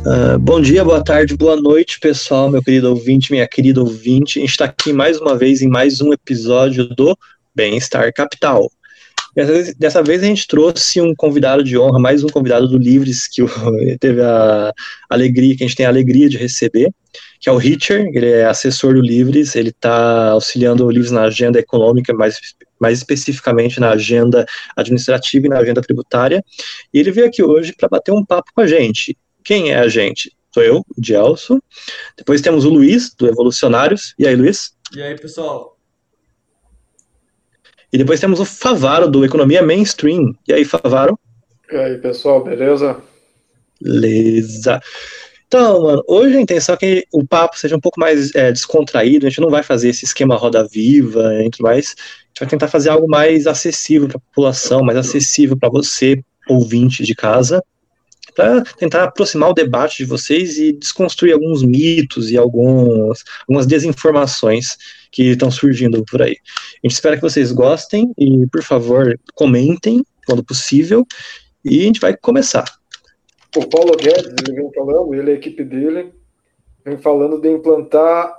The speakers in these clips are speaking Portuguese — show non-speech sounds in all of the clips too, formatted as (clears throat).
Uh, bom dia, boa tarde, boa noite, pessoal, meu querido ouvinte, minha querida ouvinte. A gente está aqui mais uma vez em mais um episódio do Bem-Estar Capital. Dessa vez, dessa vez, a gente trouxe um convidado de honra, mais um convidado do Livres, que (laughs) teve a alegria, que a gente tem a alegria de receber, que é o Richard, ele é assessor do Livres, ele está auxiliando o Livres na agenda econômica, mais, mais especificamente na agenda administrativa e na agenda tributária, e ele veio aqui hoje para bater um papo com a gente. Quem é a gente? Sou eu, o Gelson. Depois temos o Luiz, do Evolucionários. E aí, Luiz? E aí, pessoal? E depois temos o Favaro, do Economia Mainstream. E aí, Favaro? E aí, pessoal, beleza? Beleza. Então, mano, hoje a intenção é que o papo seja um pouco mais é, descontraído, a gente não vai fazer esse esquema roda viva e tudo mais, a gente vai tentar fazer algo mais acessível para a população, mais acessível para você, ouvinte de casa, para tentar aproximar o debate de vocês e desconstruir alguns mitos e alguns, algumas desinformações que estão surgindo por aí. A gente espera que vocês gostem e, por favor, comentem quando possível e a gente vai começar. O Paulo Guedes, ele vem falando, ele e a equipe dele, vem falando de implantar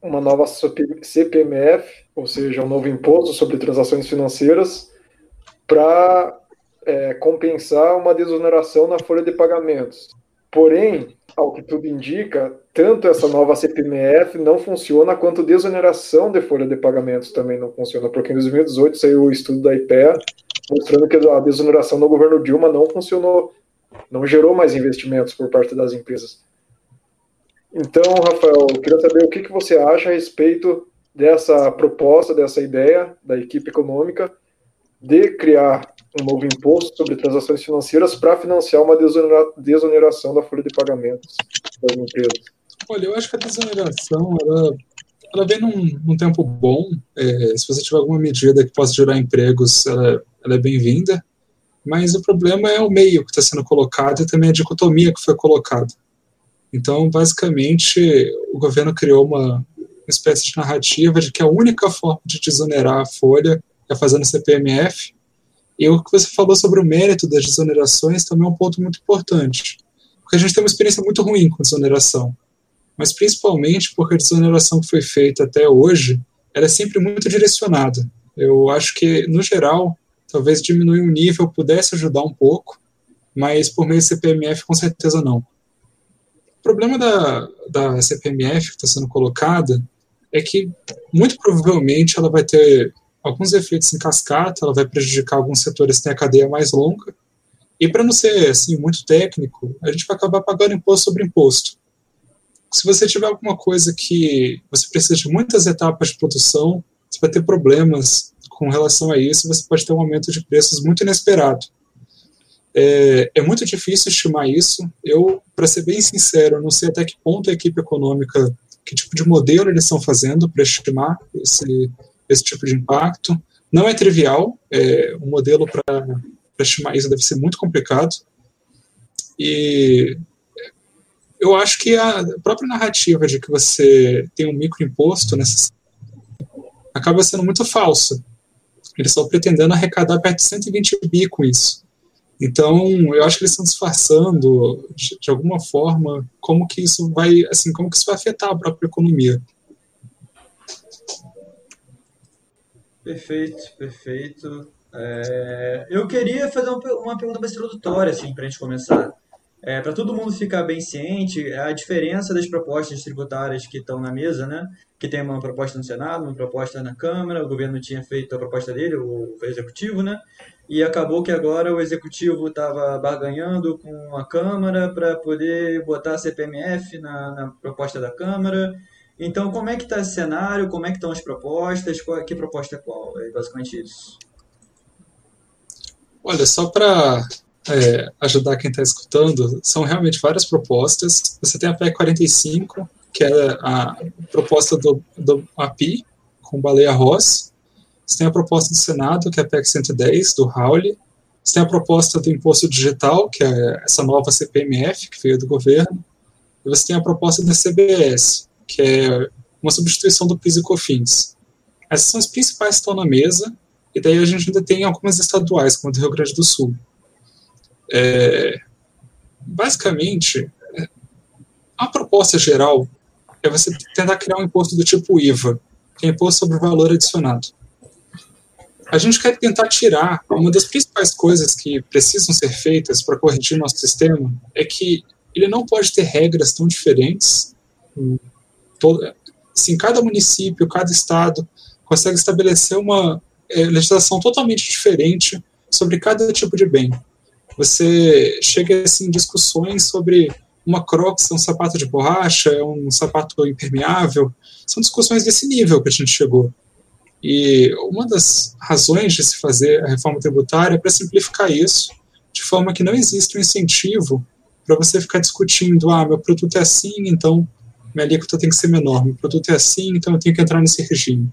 uma nova CPMF, ou seja, um novo imposto sobre transações financeiras, para é, compensar uma desoneração na folha de pagamentos. Porém, ao que tudo indica, tanto essa nova CPMF não funciona quanto desoneração de folha de pagamentos também não funciona, porque em 2018 saiu o estudo da IPEA mostrando que a desoneração no governo Dilma não funcionou, não gerou mais investimentos por parte das empresas. Então, Rafael, eu queria saber o que, que você acha a respeito dessa proposta, dessa ideia da equipe econômica de criar um novo imposto sobre transações financeiras para financiar uma desoneração da folha de pagamentos das empresas. Olha, eu acho que a desoneração ela, ela vem num, num tempo bom. É, se você tiver alguma medida que possa gerar empregos, ela, ela é bem-vinda. Mas o problema é o meio que está sendo colocado e também a dicotomia que foi colocada. Então, basicamente, o governo criou uma, uma espécie de narrativa de que a única forma de desonerar a folha é fazendo CPMF. E o que você falou sobre o mérito das desonerações também é um ponto muito importante. Porque a gente tem uma experiência muito ruim com desoneração. Mas principalmente porque a desoneração que foi feita até hoje, ela é sempre muito direcionada. Eu acho que, no geral, talvez diminuir o nível pudesse ajudar um pouco, mas por meio do CPMF, com certeza não. O problema da, da CPMF que está sendo colocada é que, muito provavelmente, ela vai ter alguns efeitos em cascata, ela vai prejudicar alguns setores que têm a cadeia mais longa. E para não ser assim muito técnico, a gente vai acabar pagando imposto sobre imposto. Se você tiver alguma coisa que você precisa de muitas etapas de produção, você vai ter problemas com relação a isso, você pode ter um aumento de preços muito inesperado. É, é muito difícil estimar isso. Eu, para ser bem sincero, não sei até que ponto a equipe econômica, que tipo de modelo eles estão fazendo para estimar esse, esse tipo de impacto. Não é trivial, é, um modelo para estimar isso deve ser muito complicado. E eu acho que a própria narrativa de que você tem um microimposto nessa acaba sendo muito falsa. Eles estão pretendendo arrecadar perto de 120 bi com isso. Então, eu acho que eles estão disfarçando de, de, alguma forma como que isso vai, assim, como que isso vai afetar a própria economia. Perfeito, perfeito. É, eu queria fazer uma, pergunta mais introdutória, assim, para a gente começar. É, para todo mundo ficar bem ciente, a diferença das propostas tributárias que estão na mesa, né? Que tem uma proposta no Senado, uma proposta na Câmara, o governo tinha feito a proposta dele, o, o Executivo, né? E acabou que agora o Executivo estava barganhando com a Câmara para poder botar a CPMF na, na proposta da Câmara então, como é que está esse cenário? Como é que estão as propostas? Qual, que proposta é qual? É basicamente isso. Olha, só para é, ajudar quem está escutando, são realmente várias propostas. Você tem a PEC 45, que é a proposta do, do API, com Baleia Ross. Você tem a proposta do Senado, que é a PEC 110, do Rauli. Você tem a proposta do Imposto Digital, que é essa nova CPMF, que veio do governo. E você tem a proposta da CBS, que é uma substituição do PIS e COFINS. Essas são as principais que estão na mesa, e daí a gente ainda tem algumas estaduais, como a do Rio Grande do Sul. É, basicamente, a proposta geral é você tentar criar um imposto do tipo IVA, que é imposto sobre valor adicionado. A gente quer tentar tirar uma das principais coisas que precisam ser feitas para corrigir nosso sistema é que ele não pode ter regras tão diferentes. Todo, assim, cada município, cada estado consegue estabelecer uma é, legislação totalmente diferente sobre cada tipo de bem. Você chega assim, em discussões sobre uma Crocs é um sapato de borracha, é um sapato impermeável. São discussões desse nível que a gente chegou. E uma das razões de se fazer a reforma tributária é para simplificar isso, de forma que não existe um incentivo para você ficar discutindo: ah, meu produto é assim, então minha alíquota tem que ser menor, meu produto é assim, então eu tenho que entrar nesse regime.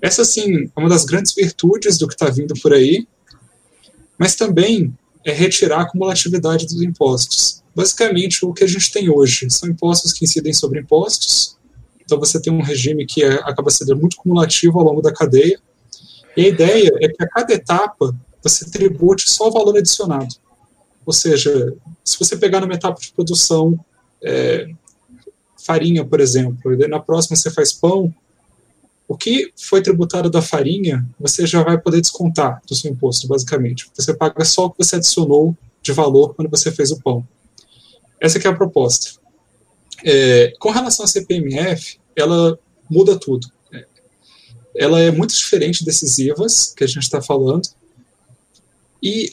Essa, sim, é uma das grandes virtudes do que está vindo por aí, mas também é retirar a acumulatividade dos impostos. Basicamente, o que a gente tem hoje são impostos que incidem sobre impostos, então você tem um regime que é, acaba sendo muito cumulativo ao longo da cadeia, e a ideia é que a cada etapa você tribute só o valor adicionado. Ou seja, se você pegar numa etapa de produção, é, farinha, por exemplo, e na próxima você faz pão, o que foi tributado da farinha, você já vai poder descontar do seu imposto, basicamente. Você paga só o que você adicionou de valor quando você fez o pão. Essa é a proposta. É, com relação à CPMF, ela muda tudo. Ela é muito diferente desses IVAs que a gente está falando. E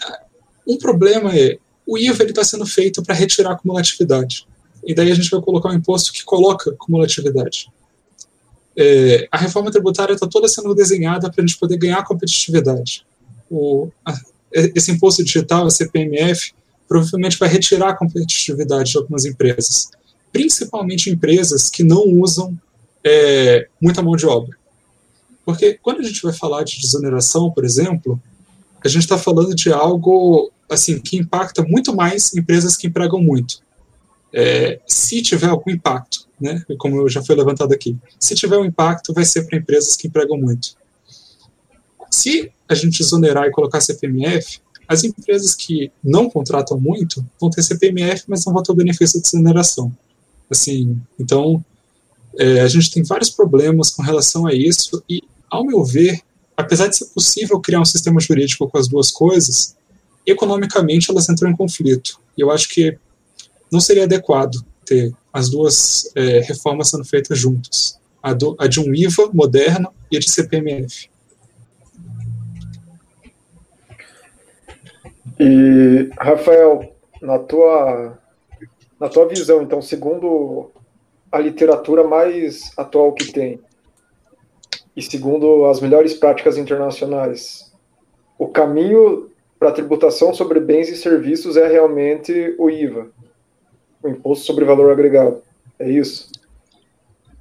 um problema é, o IVA está sendo feito para retirar a cumulatividade. E daí a gente vai colocar um imposto que coloca cumulatividade. É, a reforma tributária está toda sendo desenhada para a gente poder ganhar competitividade. O, a, esse imposto digital, a CPMF, provavelmente vai retirar a competitividade de algumas empresas, principalmente empresas que não usam é, muita mão de obra. Porque quando a gente vai falar de desoneração, por exemplo, a gente está falando de algo assim que impacta muito mais empresas que empregam muito. É, se tiver algum impacto, né, como já foi levantado aqui, se tiver um impacto, vai ser para empresas que empregam muito. Se a gente exonerar e colocar CPMF, as empresas que não contratam muito vão ter CPMF, mas não vão ter o benefício de desoneração. Assim, então, é, a gente tem vários problemas com relação a isso, e, ao meu ver, apesar de ser possível criar um sistema jurídico com as duas coisas, economicamente elas entram em conflito. E eu acho que não seria adequado ter as duas é, reformas sendo feitas juntas. A, do, a, de um IVA moderno e a de CPMF. E, Rafael, na tua, na tua visão, então, segundo a literatura mais atual que tem, e segundo as melhores práticas internacionais, o caminho para a tributação sobre bens e serviços é realmente o IVA, o Imposto sobre Valor Agregado. É isso?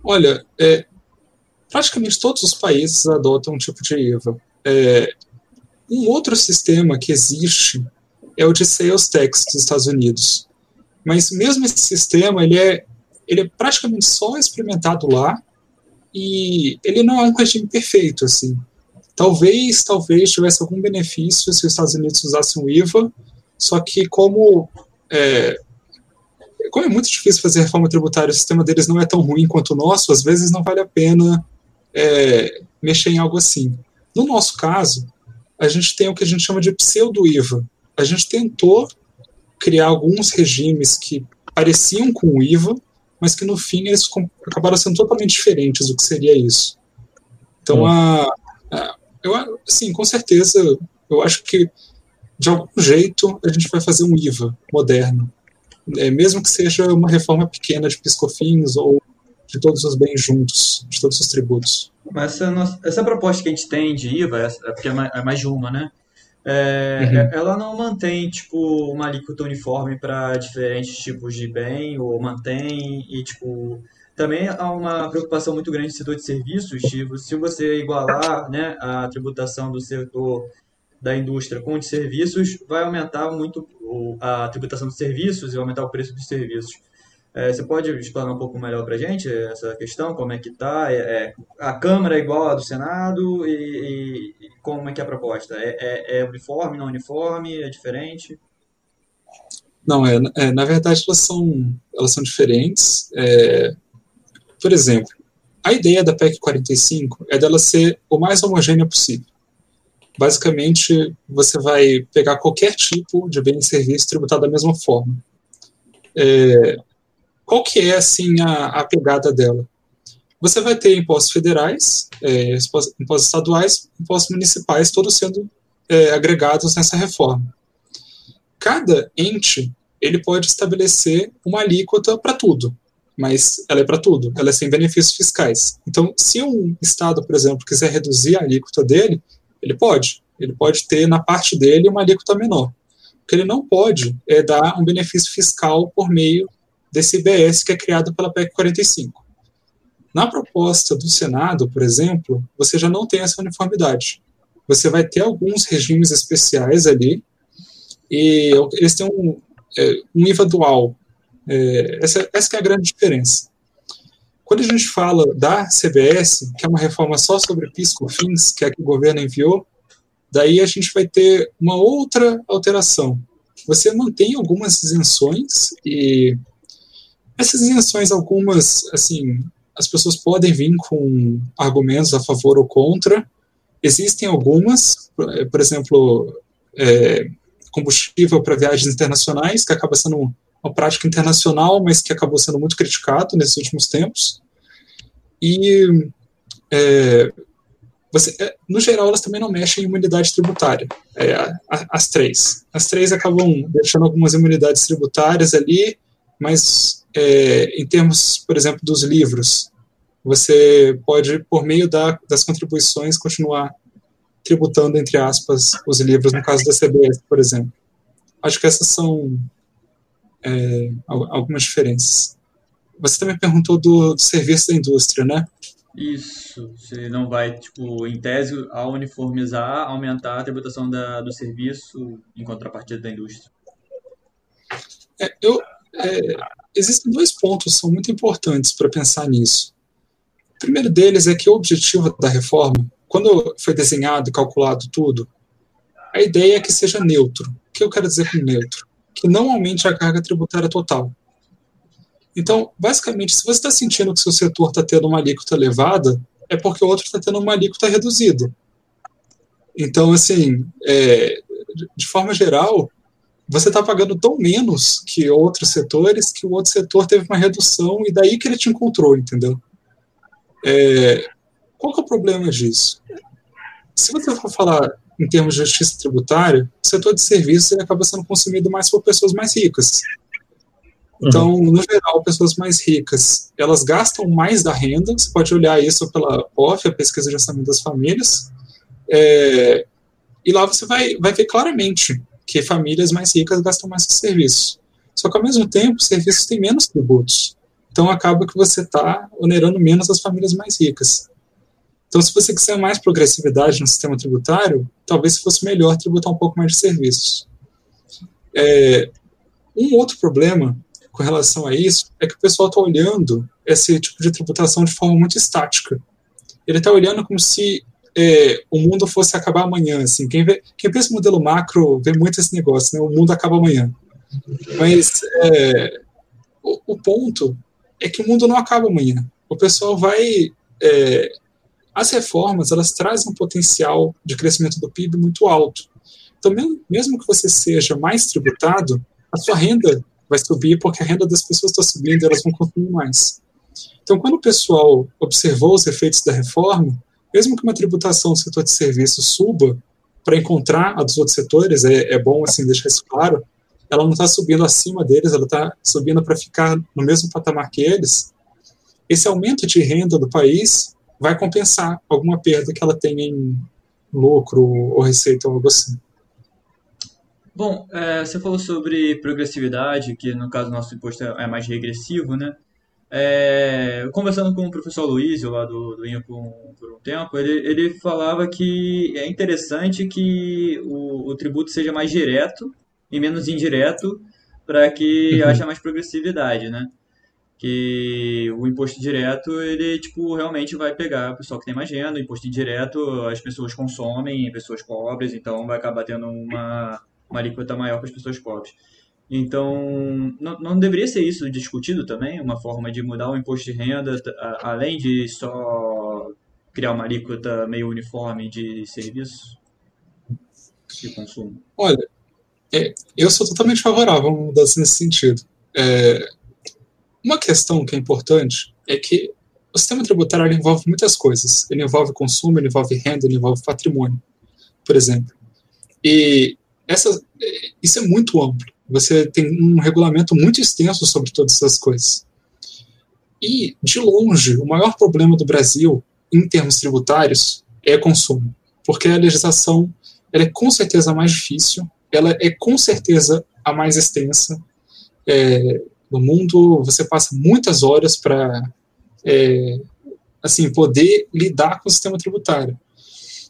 Olha, é, praticamente todos os países adotam um tipo de IVA. É, um outro sistema que existe é o de sales tax dos Estados Unidos. Mas mesmo esse sistema, ele é, ele é praticamente só experimentado lá e ele não é um regime perfeito, assim. Talvez, talvez tivesse algum benefício se os Estados Unidos usassem o IVA, só que como é, como é muito difícil fazer reforma tributária, o sistema deles não é tão ruim quanto o nosso, às vezes não vale a pena é, mexer em algo assim. No nosso caso, a gente tem o que a gente chama de pseudo-IVA. A gente tentou criar alguns regimes que pareciam com o IVA, mas que no fim eles acabaram sendo totalmente diferentes do que seria isso. Então, hum. a, a, eu, assim, com certeza, eu acho que de algum jeito a gente vai fazer um IVA moderno é, mesmo que seja uma reforma pequena de piscofins ou de todos os bens juntos, de todos os tributos. Essa, nossa, essa proposta que a gente tem de IVA, é porque é mais, é mais de uma, né? É, uhum. É, ela não mantém tipo uma alíquota uniforme para diferentes tipos de bem ou mantém e tipo também há uma preocupação muito grande no setor de serviços tipo, se você igualar né a tributação do setor da indústria com de serviços, vai aumentar muito a tributação de serviços e aumentar o preço dos serviços. É, você pode explanar um pouco melhor para a gente essa questão, como é que está? É, é, a Câmara é igual à do Senado e, e como é que é a proposta? É, é, é uniforme, não uniforme, é diferente? Não, é, é, na verdade elas são, elas são diferentes. Por exemplo, a ideia da PEC 45 é dela ser o mais homogênea possível. Basicamente, você vai pegar qualquer tipo de bem e serviço tributado da mesma forma. É, qual que é, assim, a, a, pegada dela? Você vai ter impostos federais, é, impostos estaduais, impostos municipais, todos sendo é, agregados nessa reforma. Cada ente ele pode estabelecer uma alíquota para tudo mas ela é para tudo, ela é sem benefícios fiscais. Então, se um Estado, por exemplo, quiser reduzir a alíquota dele, ele pode. Ele pode ter na parte dele uma alíquota menor. O que ele não pode é dar um benefício fiscal por meio desse IBS que é criado pela PEC 45. Na proposta do Senado, por exemplo, você já não tem essa uniformidade. Você vai ter alguns regimes especiais ali, e eles têm um, é, um IVA dual, é, essa, essa é a grande diferença. Quando a gente fala da CBS, que é uma reforma só sobre PIS/COFINS, que é a que o governo enviou, daí a gente vai ter uma outra alteração. Você mantém algumas isenções e essas isenções, algumas, assim, as pessoas podem vir com argumentos a favor ou contra. Existem algumas, por exemplo, é, combustível para viagens internacionais, que acaba sendo uma prática internacional, mas que acabou sendo muito criticado nesses últimos tempos. E, é, você, é, no geral, elas também não mexem em imunidade tributária, é, as três. As três acabam deixando algumas imunidades tributárias ali, mas é, em termos, por exemplo, dos livros, você pode, por meio da, das contribuições, continuar tributando, entre aspas, os livros, no caso da CBS, por exemplo. Acho que essas são é, algumas diferenças. Você também perguntou do, do, serviço da indústria, né? Isso. Você não vai, tipo, em tese, ao uniformizar, aumentar a tributação da, do serviço em contrapartida da indústria. É, eu, é, existem dois pontos que são muito importantes para pensar nisso. O primeiro deles é que o objetivo da reforma, quando foi desenhado e calculado tudo, a ideia é que seja neutro. O que eu quero dizer com neutro? Que não aumente a carga tributária total. Então, basicamente, se você está sentindo que seu setor está tendo uma alíquota elevada, é porque o outro está tendo uma alíquota reduzida. Então, assim, é, de forma geral, você está pagando tão menos que outros setores que o outro setor teve uma redução e daí que ele te encontrou, entendeu? É, qual que é o problema disso? Se você for falar em termos de justiça tributária, o setor de serviços ele acaba sendo consumido mais por pessoas mais ricas. Então, uhum. no geral, pessoas mais ricas, elas gastam mais da renda, você pode olhar isso pela POF, a Pesquisa de Orçamento das Famílias, é, e lá você vai, vai ver claramente que famílias mais ricas gastam mais com serviços. Só que, ao mesmo tempo, os serviços têm menos tributos. Então, acaba que você está onerando menos as famílias mais ricas. Então, se você quiser mais progressividade no sistema tributário, talvez fosse melhor tributar um pouco mais de serviços. É, um outro problema com relação a isso é que o pessoal está olhando esse tipo de tributação de forma muito estática. Ele está olhando como se é, o mundo fosse acabar amanhã. Assim. Quem, vê, quem pensa em modelo macro vê muito esse negócio, né? o mundo acaba amanhã. Mas é, o, o, ponto é que o mundo não acaba amanhã. O pessoal vai é, as reformas elas trazem um potencial de crescimento do PIB muito alto. Então, mesmo que você seja mais tributado, a sua renda vai subir porque a renda das pessoas está subindo elas vão consumir mais. Então, quando o pessoal observou os efeitos da reforma, mesmo que uma tributação do setor de serviços suba para encontrar a dos outros setores, é, é bom assim deixar isso claro, ela não está subindo acima deles, ela está subindo para ficar no mesmo patamar que eles. Esse aumento de renda do país vai compensar alguma perda que ela tenha em lucro ou receita ou algo assim. Bom, é, você falou sobre progressividade, que no caso nosso imposto é mais regressivo, né? É, conversando com o professor Luiz, lá do, do INPE por, por, um tempo, ele, ele falava que é interessante que o, o tributo seja mais direto e menos indireto para que uhum. haja mais progressividade, né? Que o imposto direto, ele, tipo, realmente vai pegar o pessoal que tem mais renda, o imposto indireto as pessoas consomem, pessoas pobres, então vai acabar tendo uma, uma alíquota maior para as pessoas pobres. Então, não, não deveria ser isso discutido também? Uma forma de mudar o imposto de renda, além de só criar uma alíquota meio uniforme de serviço de consumo? Olha, é, eu sou totalmente favorável a mudança nesse sentido. É, uma questão que é importante é que o sistema tributário envolve muitas coisas. Ele envolve consumo, ele envolve renda, ele envolve patrimônio, por exemplo. E essa, isso é muito amplo. Você tem um regulamento muito extenso sobre todas essas coisas. E, de longe, o maior problema do Brasil, em termos tributários, é consumo. Porque a legislação ela é com certeza a mais difícil, ela é com certeza a mais extensa. É, no mundo, você passa muitas horas para é, assim, poder lidar com o sistema tributário.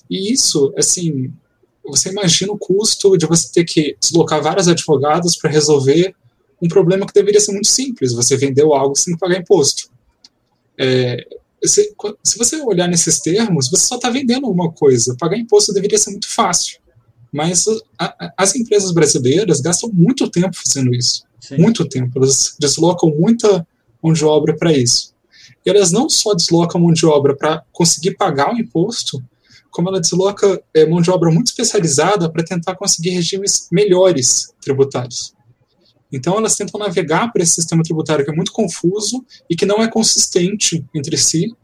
E isso, assim, você imagina o custo de você ter que deslocar vários advogados para resolver um problema que deveria ser muito simples. Você vendeu algo sem pagar imposto. É, se, se, você olhar nesses termos, você só está vendendo alguma coisa. Pagar imposto deveria ser muito fácil. Mas a, a, as empresas brasileiras gastam muito tempo fazendo isso. Sim. Muito tempo. Elas deslocam muita mão de obra para isso. E elas não só deslocam mão de obra para conseguir pagar o imposto, como ela desloca é, mão de obra muito especializada para tentar conseguir regimes melhores tributários. Então, elas tentam navegar por esse sistema tributário que é muito confuso e que não é consistente entre si.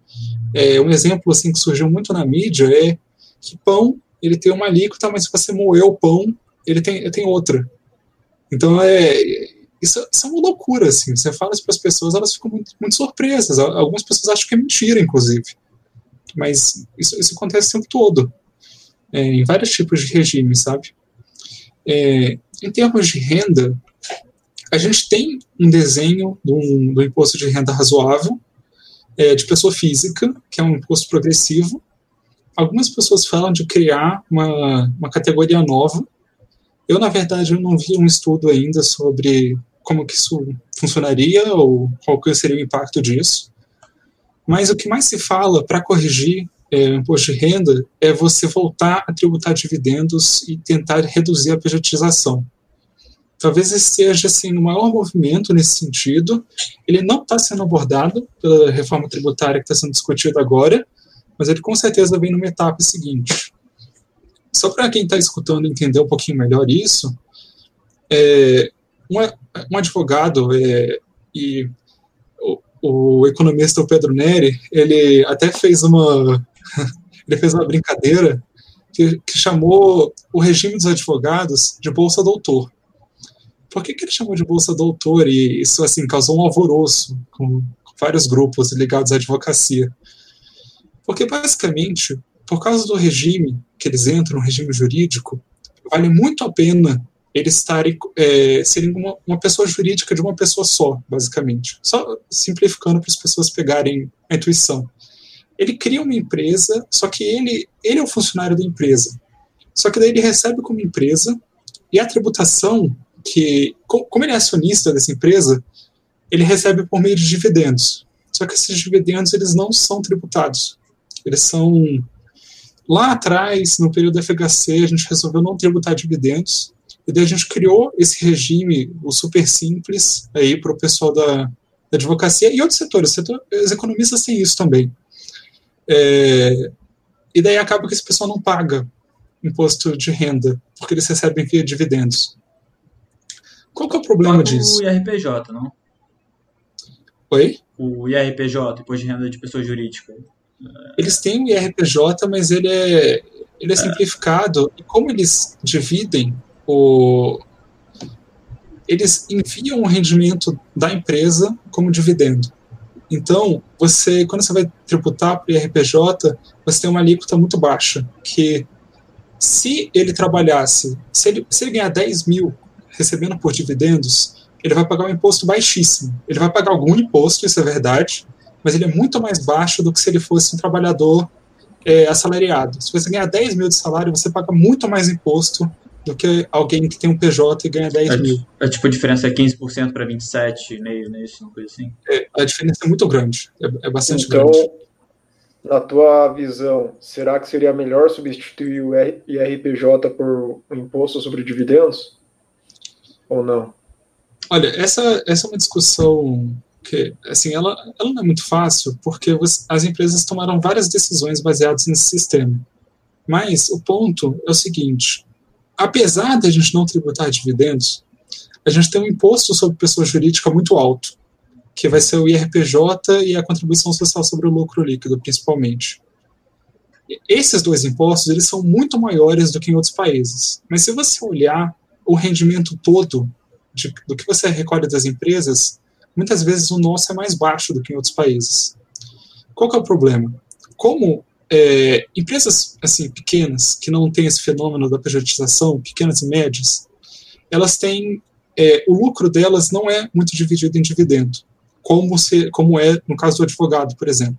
É, um exemplo assim que surgiu muito na mídia é que pão ele tem uma alíquota, mas se você moer o pão, ele tem, ele tem outra. Então, é, isso, isso, é uma loucura, assim. Você fala isso para as pessoas, elas ficam muito, muito, surpresas. Algumas pessoas acham que é mentira, inclusive. Mas isso, isso acontece o tempo todo, é, em vários tipos de regimes, sabe? É, em termos de renda, a gente tem um desenho do, do imposto de renda razoável é, de pessoa física, que é um imposto progressivo. Algumas pessoas falam de criar uma, uma categoria nova, eu, na verdade, eu não vi um estudo ainda sobre como que isso funcionaria ou qual que seria o impacto disso. Mas o que mais se fala para corrigir é, imposto de renda é você voltar a tributar dividendos e tentar reduzir a pejotização. Talvez esse seja assim, o maior movimento nesse sentido. Ele não está sendo abordado pela reforma tributária que está sendo discutida agora, mas ele com certeza vem numa etapa seguinte. Só para quem está escutando entender um pouquinho melhor isso, é, um, um, advogado é, e o, o, economista Pedro Neri, ele até fez uma (laughs) ele fez uma brincadeira que, que, chamou o regime dos advogados de bolsa doutor. Por que, que ele chamou de bolsa doutor e isso assim causou um alvoroço com, vários grupos ligados à advocacia? Porque basicamente por causa do regime que eles entram, o regime jurídico, vale muito a pena eles estarem, é, serem uma, uma, pessoa jurídica de uma pessoa só, basicamente. Só simplificando para as pessoas pegarem a intuição. Ele cria uma empresa, só que ele, ele é o funcionário da empresa. Só que daí ele recebe como empresa, e a tributação, que como ele é acionista dessa empresa, ele recebe por meio de dividendos. Só que esses dividendos eles não são tributados. Eles são Lá atrás, no período da FHC, a gente resolveu não tributar dividendos, e daí a gente criou esse regime, o super simples, aí para o pessoal da, da, advocacia e outros setores. Setor, os economistas têm isso também. É, e daí acaba que esse pessoal não paga imposto de renda, porque eles recebem via dividendos. Qual que é o problema paga disso? O IRPJ, não? Oi? O IRPJ, imposto de renda de pessoa jurídica. Eles têm o IRPJ, mas ele é, ele é simplificado. E como eles dividem o. Eles enviam o rendimento da empresa como dividendo. Então, você, quando você vai tributar para o IRPJ, você tem uma alíquota muito baixa, que se ele trabalhasse, se ele, se ele ganhar 10 mil recebendo por dividendos, ele vai pagar um imposto baixíssimo. Ele vai pagar algum imposto, isso é verdade, mas ele é muito mais baixo do que se ele fosse um trabalhador é, assalariado. Se você ganhar 10 mil de salário, você paga muito mais imposto do que alguém que tem um PJ e ganha 10 é, mil. É tipo, a diferença é 15% para 27,5%, né? Isso, uma coisa assim. É, a diferença é muito grande, é, é bastante então, grande. Na tua visão, será que seria melhor substituir o IRPJ por um imposto sobre dividendos? Ou não? Olha, essa, essa é uma discussão que, assim, ela, ela não é muito fácil, porque você, as empresas tomaram várias decisões baseadas nesse sistema. Mas o ponto é o seguinte: apesar de a gente não tributar dividendos, a gente tem um imposto sobre pessoa jurídica muito alto, que vai ser o IRPJ e a contribuição social sobre o lucro líquido, principalmente. Esses dois impostos eles são muito maiores do que em outros países. Mas se você olhar o rendimento todo de, do que você recolhe das empresas, muitas vezes o nosso é mais baixo do que em outros países. Qual é o problema? Como é, empresas assim pequenas que não têm esse fenômeno da pejotização, pequenas e médias, elas têm é, o lucro delas não é muito dividido em dividendo, como, se, como é no caso do advogado, por exemplo.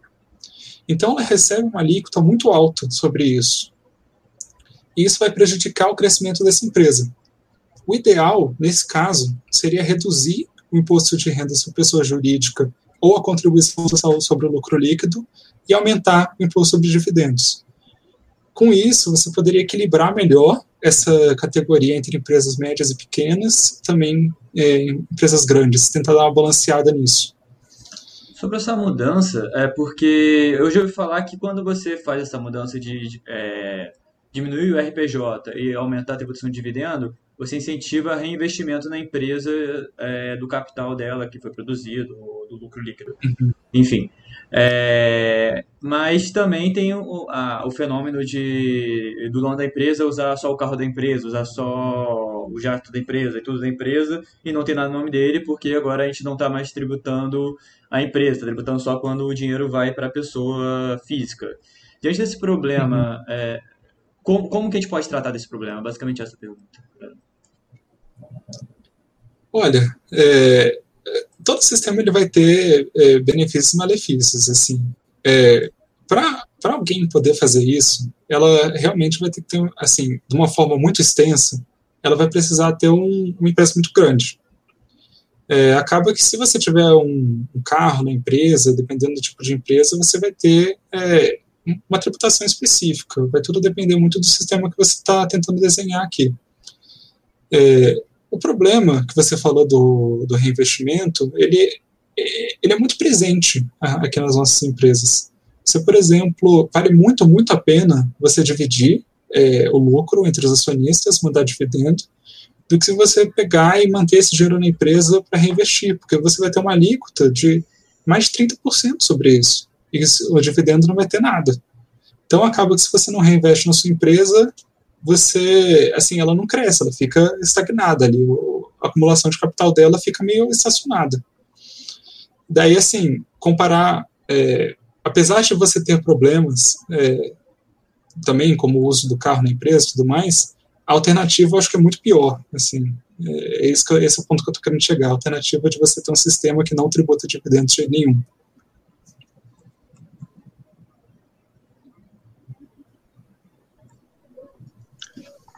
Então ela recebe uma alíquota muito alta sobre isso. E isso vai prejudicar o crescimento dessa empresa. O ideal, nesse caso, seria reduzir o imposto de renda sobre pessoa jurídica ou a contribuição social sobre o lucro líquido e aumentar o imposto sobre dividendos. Com isso, você poderia equilibrar melhor essa categoria entre empresas médias e pequenas, também é, empresas grandes, tentar dar uma balanceada nisso. Sobre essa mudança, é porque eu já ouvi falar que quando você faz essa mudança de é, diminuir o RPJ e aumentar a tributação de dividendo, você incentiva reinvestimento na empresa é, do capital dela que foi produzido, do lucro líquido. Uhum. Enfim. É, mas também tem o, a, o fenômeno de do dono da empresa usar só o carro da empresa, usar só o jato da empresa e tudo da empresa e não tem nada no nome dele, porque agora a gente não está mais tributando a empresa, está tributando só quando o dinheiro vai para a pessoa física. Diante desse problema, uhum. é, como, como que a gente pode tratar desse problema? Basicamente essa pergunta. Olha, é, todo sistema ele vai ter é, benefícios e malefícios. Assim, é, para alguém poder fazer isso, ela realmente vai ter que ter, assim, de uma forma muito extensa, ela vai precisar ter um, uma empresa muito grande. É, acaba que se você tiver um, um, carro na empresa, dependendo do tipo de empresa, você vai ter é, uma tributação específica. Vai tudo depender muito do sistema que você está tentando desenhar aqui. É, o problema que você falou do, do reinvestimento, ele, ele é muito presente aqui nas nossas empresas. Você, por exemplo, vale muito, muito a pena você dividir é, o lucro entre os acionistas, mandar dividendo, do que se você pegar e manter esse dinheiro na empresa para reinvestir, porque você vai ter uma alíquota de mais de 30% sobre isso. E o dividendo não vai ter nada. Então acaba que se você não reinveste na sua empresa, você, assim, ela não cresce, ela fica estagnada ali, a acumulação de capital dela fica meio estacionada. Daí, assim, comparar, é, apesar de você ter problemas, é, também como o uso do carro na empresa e tudo mais, a alternativa eu acho que é muito pior, assim, é, esse, esse é o ponto que eu estou querendo chegar, a alternativa de você ter um sistema que não tributa dividendos de nenhum.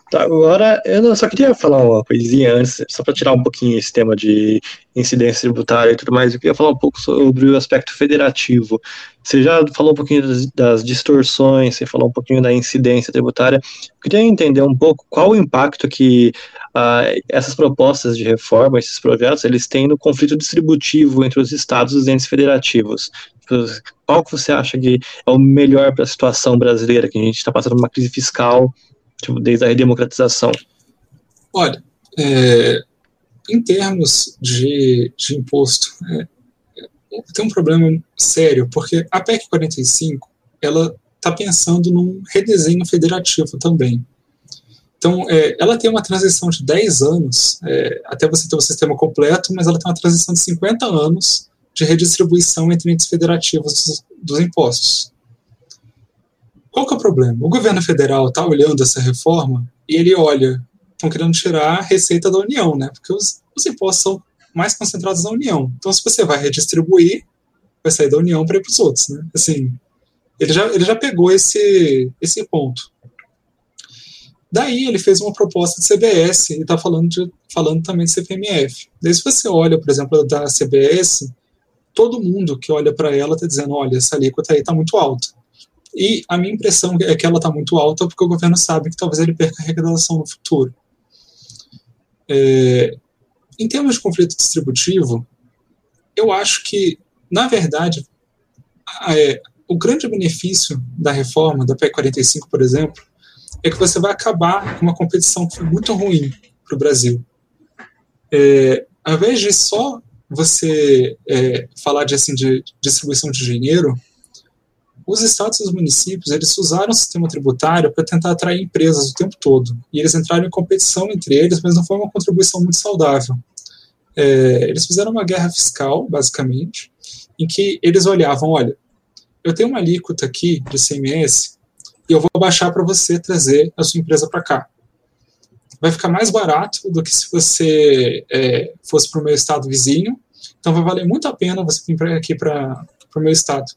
Tá, agora eu só queria falar uma coisinha antes, só para tirar um pouquinho esse tema de incidência tributária e tudo mais. Eu queria falar um pouco sobre o aspecto federativo. Você já falou um pouquinho das, das distorções, você falou um pouquinho da incidência tributária. Eu queria entender um pouco qual o impacto que ah, essas propostas de reforma, esses projetos, eles têm no conflito distributivo entre os estados e os entes federativos. Qual que você acha que é o melhor para a situação brasileira, que a gente está passando uma crise fiscal tipo, desde a redemocratização? Olha, é, em termos de, de imposto, é, tem um problema sério, porque a PEC 45, ela está pensando num redesenho federativo também. Então, é, ela tem uma transição de 10 anos, é, até você ter o sistema completo, mas ela tem uma transição de 50 anos de redistribuição entre entes federativos dos, dos impostos. Qual que é o problema? O governo federal está olhando essa reforma e ele olha, estão querendo tirar a receita da União, né? Porque os, os impostos são mais concentrados na União. Então, se você vai redistribuir, vai sair da União para ir para os outros, né? Assim, ele já, ele já pegou esse, esse ponto. Daí ele fez uma proposta de CBS e está falando, falando também de CPMF. Daí se você olha, por exemplo, da CBS, todo mundo que olha para ela está dizendo, olha, essa alíquota aí está muito alta. E a minha impressão é que ela está muito alta porque o governo sabe que talvez ele perca a arrecadação no futuro. É, em termos de conflito distributivo, eu acho que, na verdade, é, o grande benefício da reforma da PEC 45, por exemplo, é que você vai acabar com uma competição que foi muito ruim para o Brasil. É, ao invés de só você é, falar de, assim, de distribuição de dinheiro, os estados e os municípios eles usaram o sistema tributário para tentar atrair empresas o tempo todo. E eles entraram em competição entre eles, mas não foi uma contribuição muito saudável. É, eles fizeram uma guerra fiscal, basicamente, em que eles olhavam: olha, eu tenho uma alíquota aqui de CMS e eu vou baixar para você trazer a sua empresa para cá. Vai ficar mais barato do que se você é, fosse para o meu estado vizinho, então vai valer muito a pena você vir aqui para o meu estado.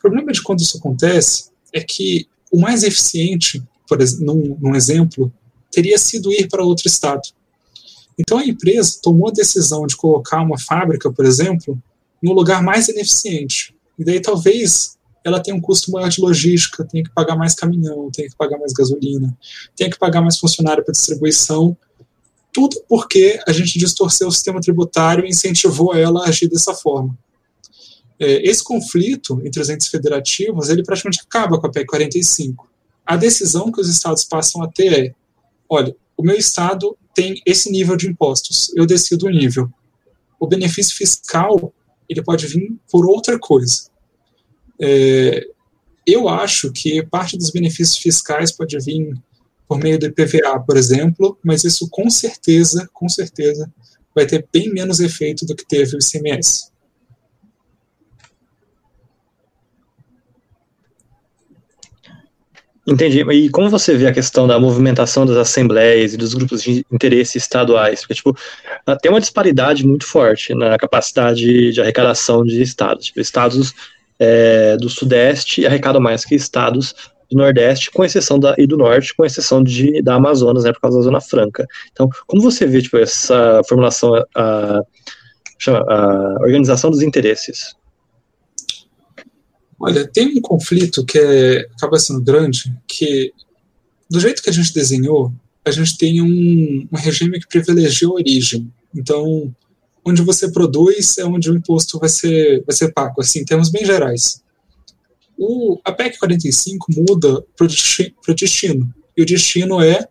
O problema de quando isso acontece é que o mais eficiente, por num, num exemplo, teria sido ir para outro estado. Então a empresa tomou a decisão de colocar uma fábrica, por exemplo, no lugar mais ineficiente. E daí talvez ela tenha um custo maior de logística, tenha que pagar mais caminhão, tenha que pagar mais gasolina, tenha que pagar mais funcionário para distribuição. Tudo porque a gente distorceu o sistema tributário e incentivou ela a agir dessa forma esse conflito entre os entes federativos, ele praticamente acaba com a PEC 45. A decisão que os estados passam a ter é, olha, o meu estado tem esse nível de impostos, eu decido o nível. O benefício fiscal, ele pode vir por outra coisa. É, eu acho que parte dos benefícios fiscais pode vir por meio do IPVA, por exemplo, mas isso com certeza, com certeza, vai ter bem menos efeito do que teve o ICMS. Entendi. E como você vê a questão da movimentação das assembleias e dos grupos de interesse estaduais? Porque, tipo, ah, tem uma disparidade muito forte na capacidade de arrecadação de estados. Tipo, estados é, do Sudeste arrecadam mais que estados do Nordeste, com exceção da, e do Norte, com exceção de, da Amazonas, né, por causa da Zona Franca. Então, como você vê, tipo, essa formulação, a, a organização dos interesses? Olha, tem um conflito que é, acaba sendo grande, que do jeito que a gente desenhou, a gente tem um, um regime que privilegia a origem. Então, onde você produz é onde o imposto vai ser, vai ser pago, assim, em termos bem gerais. O, a PEC 45 muda para o destino, e o destino é,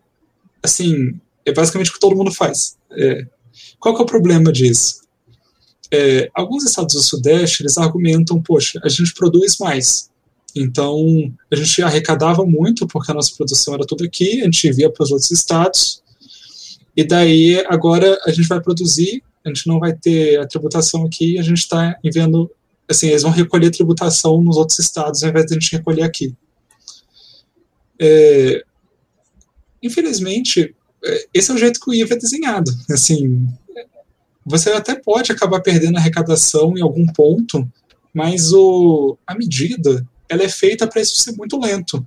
assim, é basicamente o que todo mundo faz. É, qual que é o problema disso? É, alguns estados do Sudeste eles argumentam, poxa, a gente produz mais, então a gente arrecadava muito porque a nossa produção era toda aqui, a gente envia para os outros estados e daí agora a gente vai produzir, a gente não vai ter a tributação aqui, a gente está enviando, assim, eles vão recolher tributação nos outros estados ao invés de a gente recolher aqui. É, infelizmente, é, esse é o jeito que o IVA é desenhado. Assim, você até pode acabar perdendo a arrecadação em algum ponto, mas o, a medida ela é feita para isso ser muito lento.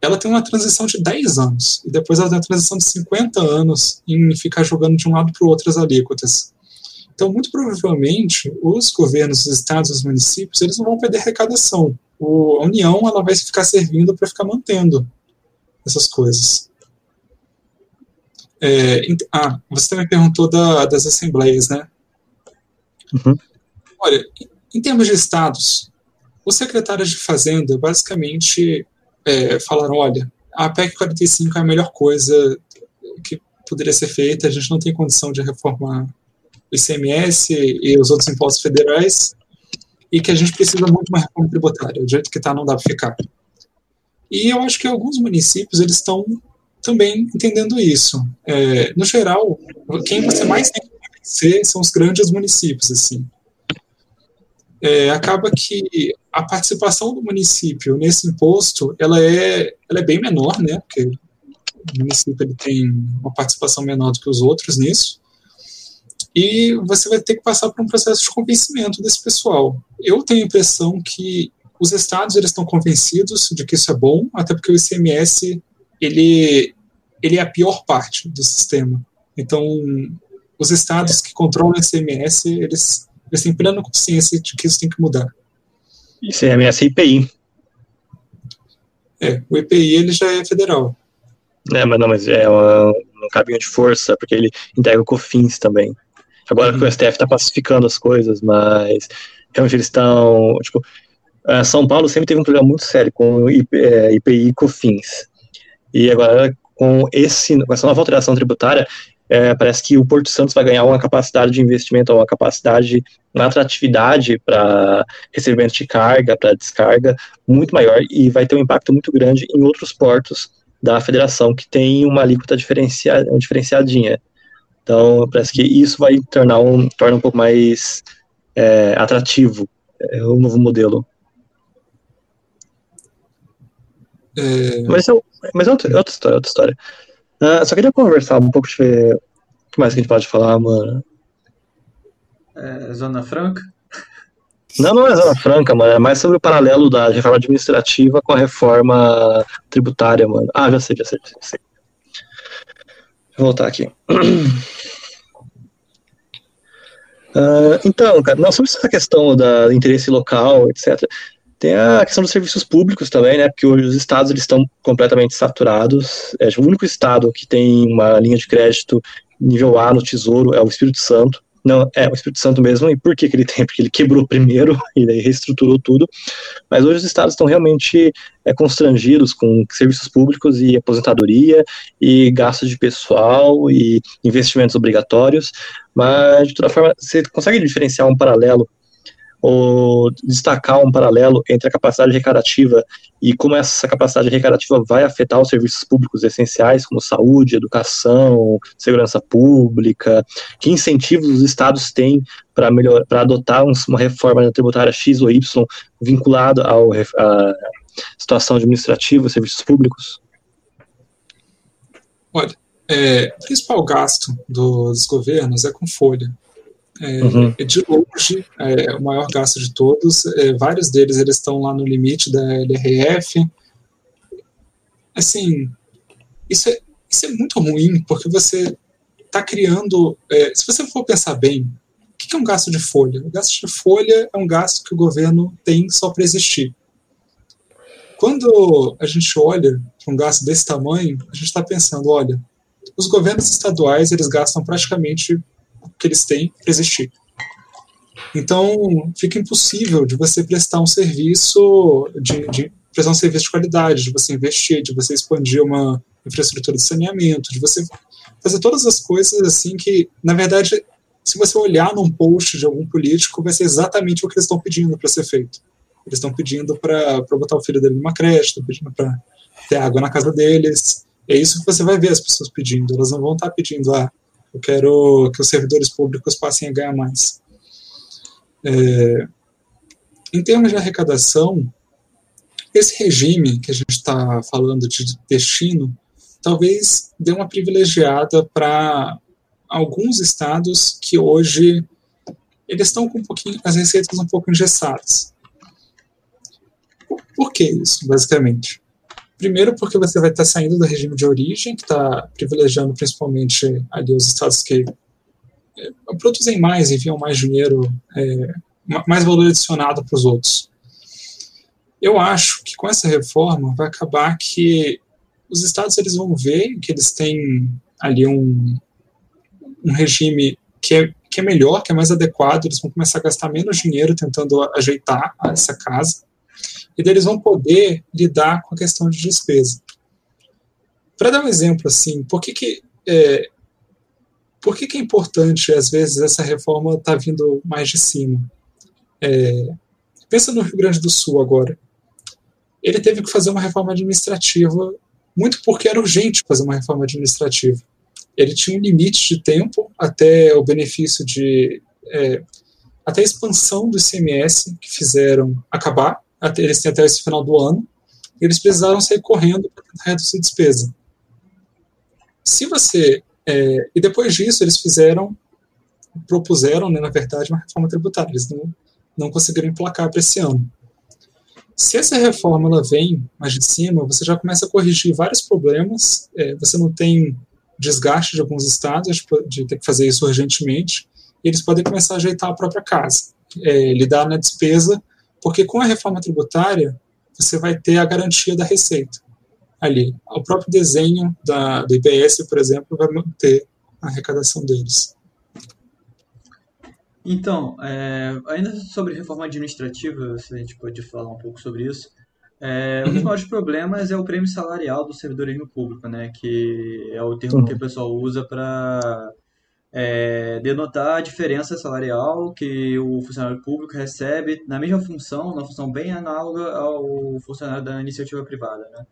Ela tem uma transição de 10 anos, e depois ela tem uma transição de 50 anos em ficar jogando de um lado para o outro as alíquotas. Então, muito provavelmente, os governos, os estados, os municípios, eles não vão perder arrecadação. O, a União ela vai ficar servindo para ficar mantendo essas coisas. É, ah, você também perguntou da, das assembleias, né? Uhum. Olha, em termos de estados, os secretários de Fazenda basicamente é, falaram: olha, a PEC 45 é a melhor coisa que poderia ser feita, a gente não tem condição de reformar o ICMS e os outros impostos federais, e que a gente precisa muito de uma reforma tributária, do jeito que está não dá para ficar. E eu acho que alguns municípios eles estão também entendendo isso. É, no geral, quem você mais tem que convencer são os grandes municípios, assim. É, acaba que a participação do município nesse imposto, ela é, ela é bem menor, né, porque o município ele tem uma participação menor do que os outros nisso, e você vai ter que passar por um processo de convencimento desse pessoal. Eu tenho a impressão que os estados eles estão convencidos de que isso é bom, até porque o ICMS ele, ele é a pior parte do sistema. Então, os estados que controlam o ICMS, eles, eles têm plena consciência de que isso tem que mudar. ICMS e IPI. É, o IPI ele já é federal. É, mas não, mas é uma, um caminho de força, porque ele entrega o COFINS também. Agora uhum. que o STF está pacificando as coisas, mas realmente eles estão. Tipo, é, São Paulo sempre teve um problema muito sério com IPI e COFINS. E agora, com, esse, com essa nova alteração tributária, é, parece que o Porto Santos vai ganhar uma capacidade de investimento, uma capacidade, uma atratividade para recebimento de carga, para descarga, muito maior e vai ter um impacto muito grande em outros portos da federação que tem uma alíquota diferencia, diferenciadinha. Então, parece que isso vai tornar um, torna um pouco mais é, atrativo é, o novo modelo. É... Mas, é, mas é outra, é outra história, outra história. Uh, só queria conversar um pouco, de ver o que mais que a gente pode falar, mano. É, Zona Franca? Não, não é Zona Franca, mano. É mais sobre o paralelo da reforma administrativa com a reforma tributária, mano. Ah, já sei, já sei, já sei. Vou voltar aqui. Uh, (clears throat) então, cara, não, sobre essa questão da interesse local, etc. Tem a questão dos serviços públicos também, né? Porque hoje os estados eles estão completamente saturados. É, o único estado que tem uma linha de crédito nível A no Tesouro é o Espírito Santo. Não, é o Espírito Santo mesmo. E por que, que ele tem? (laughs) Porque ele quebrou primeiro (laughs) e daí reestruturou tudo. Mas hoje os estados estão realmente é, constrangidos com serviços públicos e aposentadoria e gastos de pessoal e investimentos obrigatórios. Mas, de toda forma, você consegue diferenciar um paralelo ou destacar um paralelo entre a capacidade recreativa e como essa capacidade recreativa vai afetar os serviços públicos essenciais, como saúde, educação, segurança pública, que incentivos os estados têm para melhor para adotar uma reforma tributária X ou Y vinculada à situação administrativa, serviços públicos? Olha, é, o principal gasto dos governos é com folha. É, uhum. é de longe é, o maior gasto de todos. É, vários deles eles estão lá no limite da LRF. Assim, isso é, isso é muito ruim, porque você está criando. É, se você for pensar bem, o que é um gasto de folha? O gasto de folha é um gasto que o governo tem só para existir. Quando a gente olha para um gasto desse tamanho, a gente está pensando, olha, os governos estaduais eles gastam praticamente que eles têm para existir. Então, fica impossível de você prestar um serviço de, de, prestar um serviço de qualidade, de você investir, de você expandir uma infraestrutura de saneamento, de você fazer todas as coisas assim que, na verdade, se você olhar num post de algum político, vai ser exatamente o que eles estão pedindo para ser feito. Eles estão pedindo para botar o filho dele numa creche, estão pedindo para ter água na casa deles. É isso que você vai ver as pessoas pedindo. Elas não vão estar tá pedindo, ah, eu quero que os servidores públicos passem a ganhar mais. É, em termos de arrecadação, esse regime que a gente está falando de destino talvez dê uma privilegiada para alguns estados que hoje eles estão com um pouquinho as receitas um pouco engessadas. Por que isso, basicamente? Primeiro, porque você vai estar saindo do regime de origem, que está privilegiando principalmente ali os estados que é, produzem mais, enviam mais dinheiro, é, mais valor adicionado para os outros. Eu acho que com essa reforma vai acabar que os estados eles vão ver que eles têm ali um, um regime que é, que é melhor, que é mais adequado, eles vão começar a gastar menos dinheiro tentando ajeitar essa casa e deles vão poder lidar com a questão de despesa. Para dar um exemplo assim, por que que é, por que, que é importante às vezes essa reforma está vindo mais de cima? É, pensa no Rio Grande do Sul agora. Ele teve que fazer uma reforma administrativa muito porque era urgente fazer uma reforma administrativa. Ele tinha um limite de tempo até o benefício de é, até a expansão do ICMS que fizeram acabar até, eles têm até esse final do ano, e eles precisaram sair correndo para reduzir despesa. Se você. É, e depois disso, eles fizeram, propuseram, né, na verdade, uma reforma tributária. Eles não, não conseguiram emplacar para esse ano. Se essa reforma ela vem mais de cima, você já começa a corrigir vários problemas, é, você não tem desgaste de alguns estados de, ter que fazer isso urgentemente, e eles podem começar a ajeitar a própria casa, é, lidar na despesa porque com a reforma tributária, você vai ter a garantia da receita. ali. O próprio desenho da, do IBS, por exemplo, vai manter a arrecadação deles. Então, é, ainda sobre reforma administrativa, se a gente pode falar um pouco sobre isso, é, um dos uhum. maiores problemas é o prêmio salarial do servidorismo público, né, que é o termo que o pessoal usa para é, denotar a diferença salarial que o funcionário público recebe na mesma função, uma função bem análoga ao funcionário da iniciativa privada, né?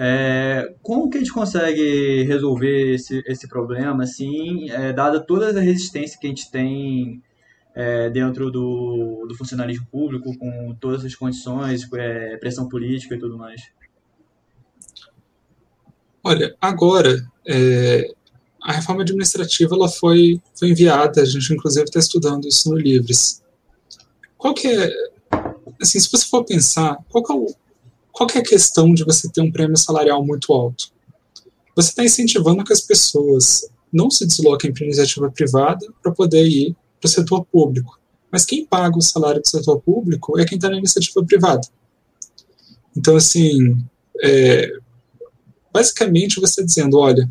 É, como que a gente consegue resolver esse, esse problema, assim, é, dada toda a resistência que a gente tem é, dentro do, do funcionalismo público, com todas as condições, é, pressão política e tudo mais? Olha, agora, é, a reforma administrativa ela foi, foi enviada, a gente inclusive está estudando isso no Livres. Qual que é, assim, se você for pensar, qual que é, o, qual que é a questão de você ter um prêmio salarial muito alto? Você está incentivando que as pessoas não se desloquem para iniciativa privada para poder ir para o setor público. Mas quem paga o salário do setor público é quem está na iniciativa privada. Então, assim, é, basicamente você dizendo, olha,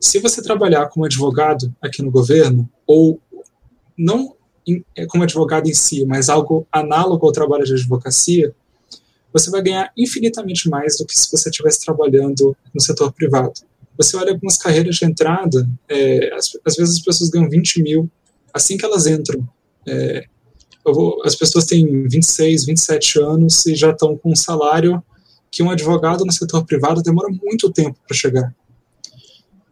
se você trabalhar como advogado aqui no governo, ou não é, como advogado em si, mas algo análogo ao trabalho de advocacia, você vai ganhar infinitamente mais do que se você estivesse trabalhando no setor privado. Você olha algumas carreiras de entrada, é, às, às, vezes as pessoas ganham 20 mil assim que elas entram. É, vou, as pessoas têm 26, 27 anos e já estão com um salário que um advogado no setor privado demora muito tempo para chegar.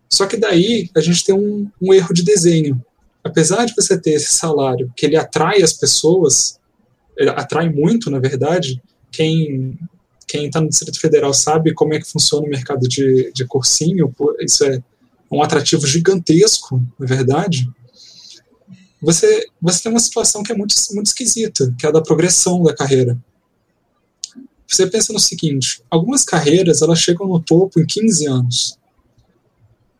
Só que daí a gente tem um, um erro de desenho. Apesar de você ter esse salário que ele atrai as pessoas, atrai muito, na verdade, quem quem está no Distrito Federal sabe como é que funciona o mercado de, de cursinho, isso é um atrativo gigantesco, na verdade. Você, você tem uma situação que é muito, muito esquisita, que é a da progressão da carreira. Você pensa no seguinte, algumas carreiras elas chegam no topo em 15 anos.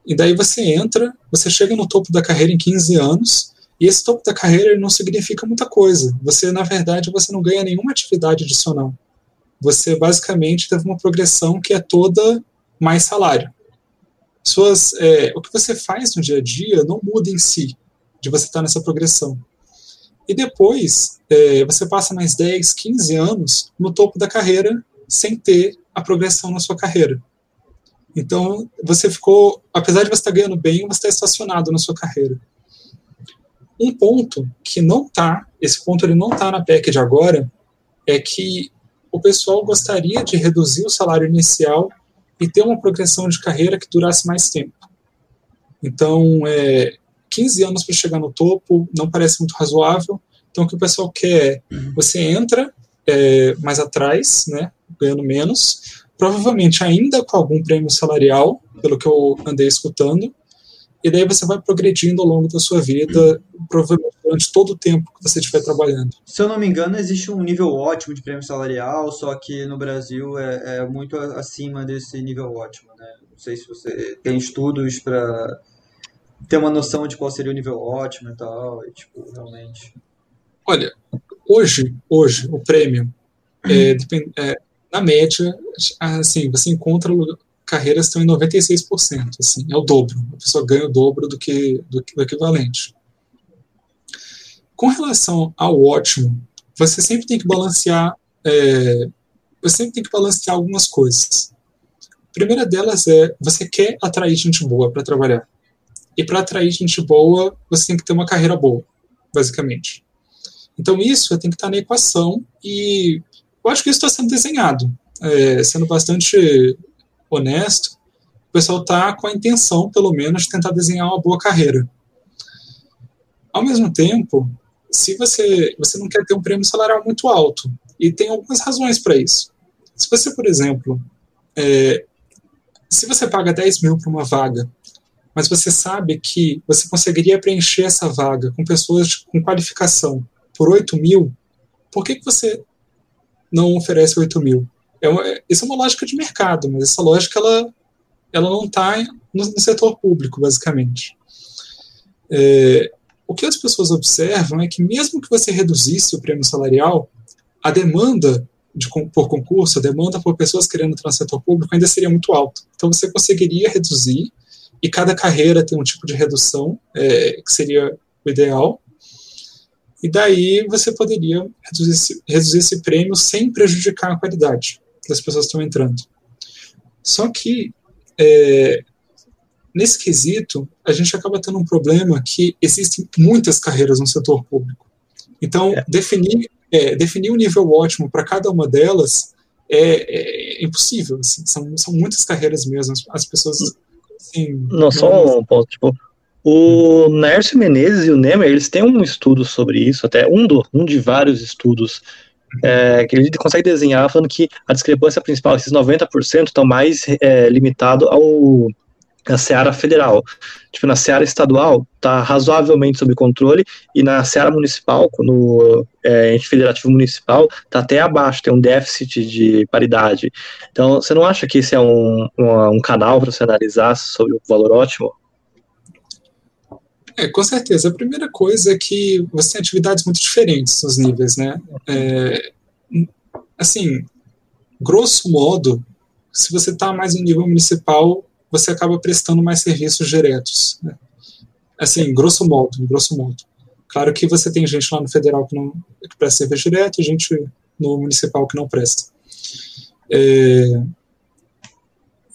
E daí você entra, você chega no topo da carreira em 15 anos, e esse topo da carreira não significa muita coisa. Você, na verdade, você não ganha nenhuma atividade adicional. Você basicamente teve uma progressão que é toda mais salário. Suas, é, o que você faz no dia a dia não muda em si, de você estar nessa progressão. E depois, é, você passa mais 10, 15 anos no topo da carreira sem ter a progressão na sua carreira. Então, você ficou, apesar de você estar ganhando bem, você está estacionado na sua carreira. Um ponto que não está, esse ponto ele não está na PEC de agora, é que o pessoal gostaria de reduzir o salário inicial e ter uma progressão de carreira que durasse mais tempo. Então, é, 15 anos para chegar no topo não parece muito razoável. Então, o que o pessoal quer é, você entra é, mais atrás, né, ganhando menos, provavelmente ainda com algum prêmio salarial, pelo que eu andei escutando, e daí você vai progredindo ao longo da sua vida, provavelmente durante todo o tempo que você estiver trabalhando. Se eu não me engano, existe um nível ótimo de prêmio salarial, só que no Brasil é, é muito acima desse nível ótimo, né? Não sei se você tem estudos para ter uma noção de qual seria o nível ótimo e tal, e, tipo, realmente... Olha, hoje, hoje, o prêmio é, depend, é, na média, assim, você encontra carreiras que estão em 96%, assim, é o dobro. A pessoa ganha o dobro do que do, do equivalente. Com relação ao ótimo, você sempre tem que balancear, é, você sempre tem que balancear algumas coisas. A primeira delas é você quer atrair gente boa para trabalhar. E para atrair gente boa, você tem que ter uma carreira boa, basicamente. Então isso tem que estar na equação e eu acho que isso está sendo desenhado, é, sendo bastante honesto. O pessoal está com a intenção, pelo menos, de tentar desenhar uma boa carreira. Ao mesmo tempo, se você, você não quer ter um prêmio salarial muito alto, e tem algumas razões para isso. Se você, por exemplo, é, se você paga 10 mil para uma vaga, mas você sabe que você conseguiria preencher essa vaga com pessoas com qualificação por 8 mil, por que, que você não oferece 8 mil. É uma, isso é uma lógica de mercado, mas essa lógica ela, ela não está no, no, setor público, basicamente. É, o que as pessoas observam é que mesmo que você reduzisse o prêmio salarial, a demanda de, por concurso, a demanda por pessoas querendo entrar no setor público ainda seria muito alta. Então você conseguiria reduzir e cada carreira tem um tipo de redução é, que seria o ideal. E daí você poderia reduzir esse, reduzir esse prêmio sem prejudicar a qualidade das pessoas que estão entrando. Só que é, nesse quesito a gente acaba tendo um problema que existem muitas carreiras no setor público. Então é. definir é, definir um nível ótimo para cada uma delas é, é impossível. Assim, são, são muitas carreiras mesmo. As pessoas. Assim, não, só um ponto. Tipo, o Nércio Menezes e o Nemer, eles têm um estudo sobre isso, até um, do, um de vários estudos, é, que ele consegue desenhar falando que a discrepância principal, esses 90%, estão mais é, limitado ao na seara federal. Tipo, na seara estadual está razoavelmente sob controle e na seara municipal, no é, ente federativo municipal, está até abaixo, tem um déficit de paridade. Então, você não acha que esse é um, um, um canal para você analisar sobre o valor ótimo? É, com certeza. A primeira coisa é que você tem atividades muito diferentes nos níveis, né? É, assim, grosso modo, se você está mais no nível municipal, você acaba prestando mais serviços diretos. Né? Assim, grosso modo, grosso modo. Claro que você tem gente lá no federal que não que presta serviço direto e gente no municipal que não presta. É,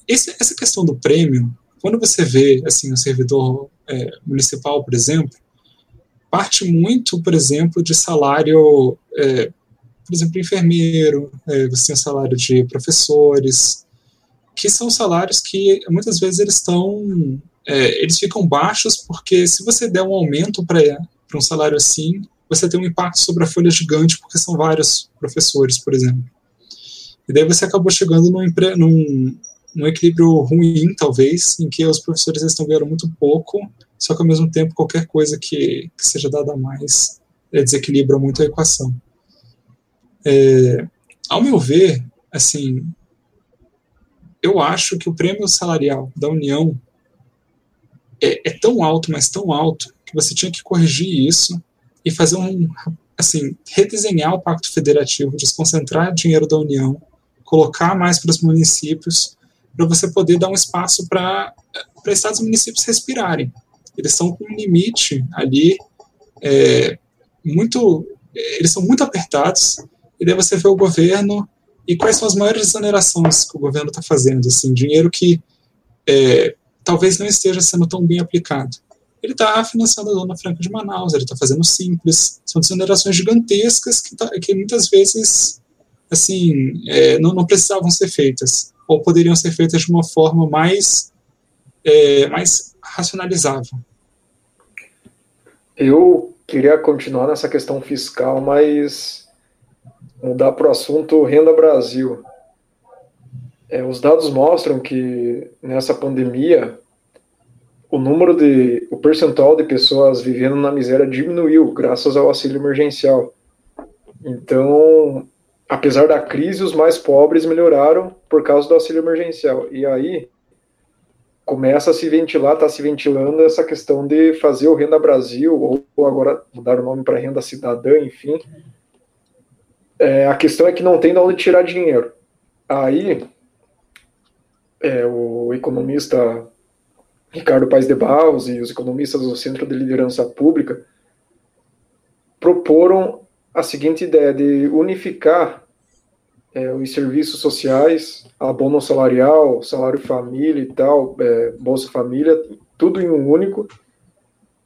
esse, essa questão do prêmio, quando você vê assim um servidor é, municipal, por exemplo, parte muito, por exemplo, de salário, é, por exemplo, enfermeiro, é, você tem salário de professores, que são salários que muitas vezes eles estão é, eles ficam baixos porque se você der um aumento para um salário assim, você tem um impacto sobre a folha gigante porque são vários professores, por exemplo. E daí você acabou chegando num, num, num equilíbrio ruim, talvez, em que os professores estão ganhando muito pouco, só que ao mesmo tempo qualquer coisa que, que seja dada a mais é, desequilibra muito a equação. É, ao meu ver, assim, eu acho que o prêmio salarial da União é, é, tão alto, mas tão alto, que você tinha que corrigir isso e fazer um, assim, redesenhar o Pacto Federativo, desconcentrar dinheiro da União, colocar mais para os municípios, para você poder dar um espaço para estados e municípios respirarem. Eles estão com um limite ali é, muito, eles são muito apertados, e daí você vê o governo e quais são as maiores exonerações que o governo está fazendo? Assim, dinheiro que é, talvez não esteja sendo tão bem aplicado. Ele está financiando a Dona Franca de Manaus, ele está fazendo simples. São desonerações gigantescas que, tá, que muitas vezes assim é, não, não, precisavam ser feitas ou poderiam ser feitas de uma forma mais é, mais racionalizável. Eu queria continuar nessa questão fiscal, mas mudar para o assunto Renda Brasil. É, os dados mostram que nessa pandemia o número de o percentual de pessoas vivendo na miséria diminuiu graças ao auxílio emergencial. Então, apesar da crise, os mais pobres melhoraram por causa do auxílio emergencial. E aí começa a se ventilar, está se ventilando essa questão de fazer o Renda Brasil, ou agora mudar o nome para Renda Cidadã, enfim, é, a questão é que não tem de onde tirar dinheiro. Aí, é, o economista Ricardo Paes de Barros e os economistas do Centro de Liderança Pública proporam a seguinte ideia de unificar é, os serviços sociais, abono salarial, salário família e tal, é, Bolsa Família, tudo em um único,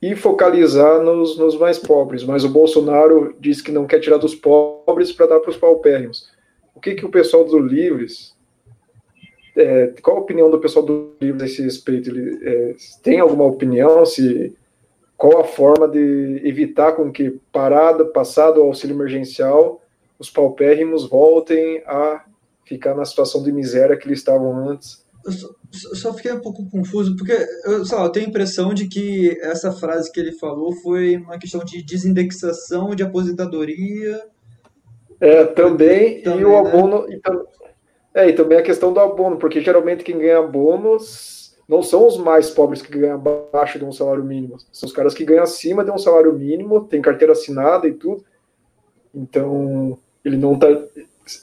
e focalizar nos, nos mais pobres. Mas o Bolsonaro diz que não quer tirar dos pobres para dar para os paupérrimos. O que, que o pessoal do Livres. É, qual a opinião do pessoal do Livres a esse respeito? Ele, é, tem alguma opinião? Se, qual a forma de evitar com que, parada, passado o auxílio emergencial, os paupérrimos voltem a ficar na situação de miséria que eles estavam antes? Eu só, só fiquei um pouco confuso, porque eu, lá, eu tenho a impressão de que essa frase que ele falou foi uma questão de desindexação de aposentadoria. É, também, também e o né? abono. E, é, e também a questão do abono, porque geralmente quem ganha bônus não são os mais pobres que ganham abaixo de um salário mínimo, são os caras que ganham acima de um salário mínimo, tem carteira assinada e tudo. Então, ele não tá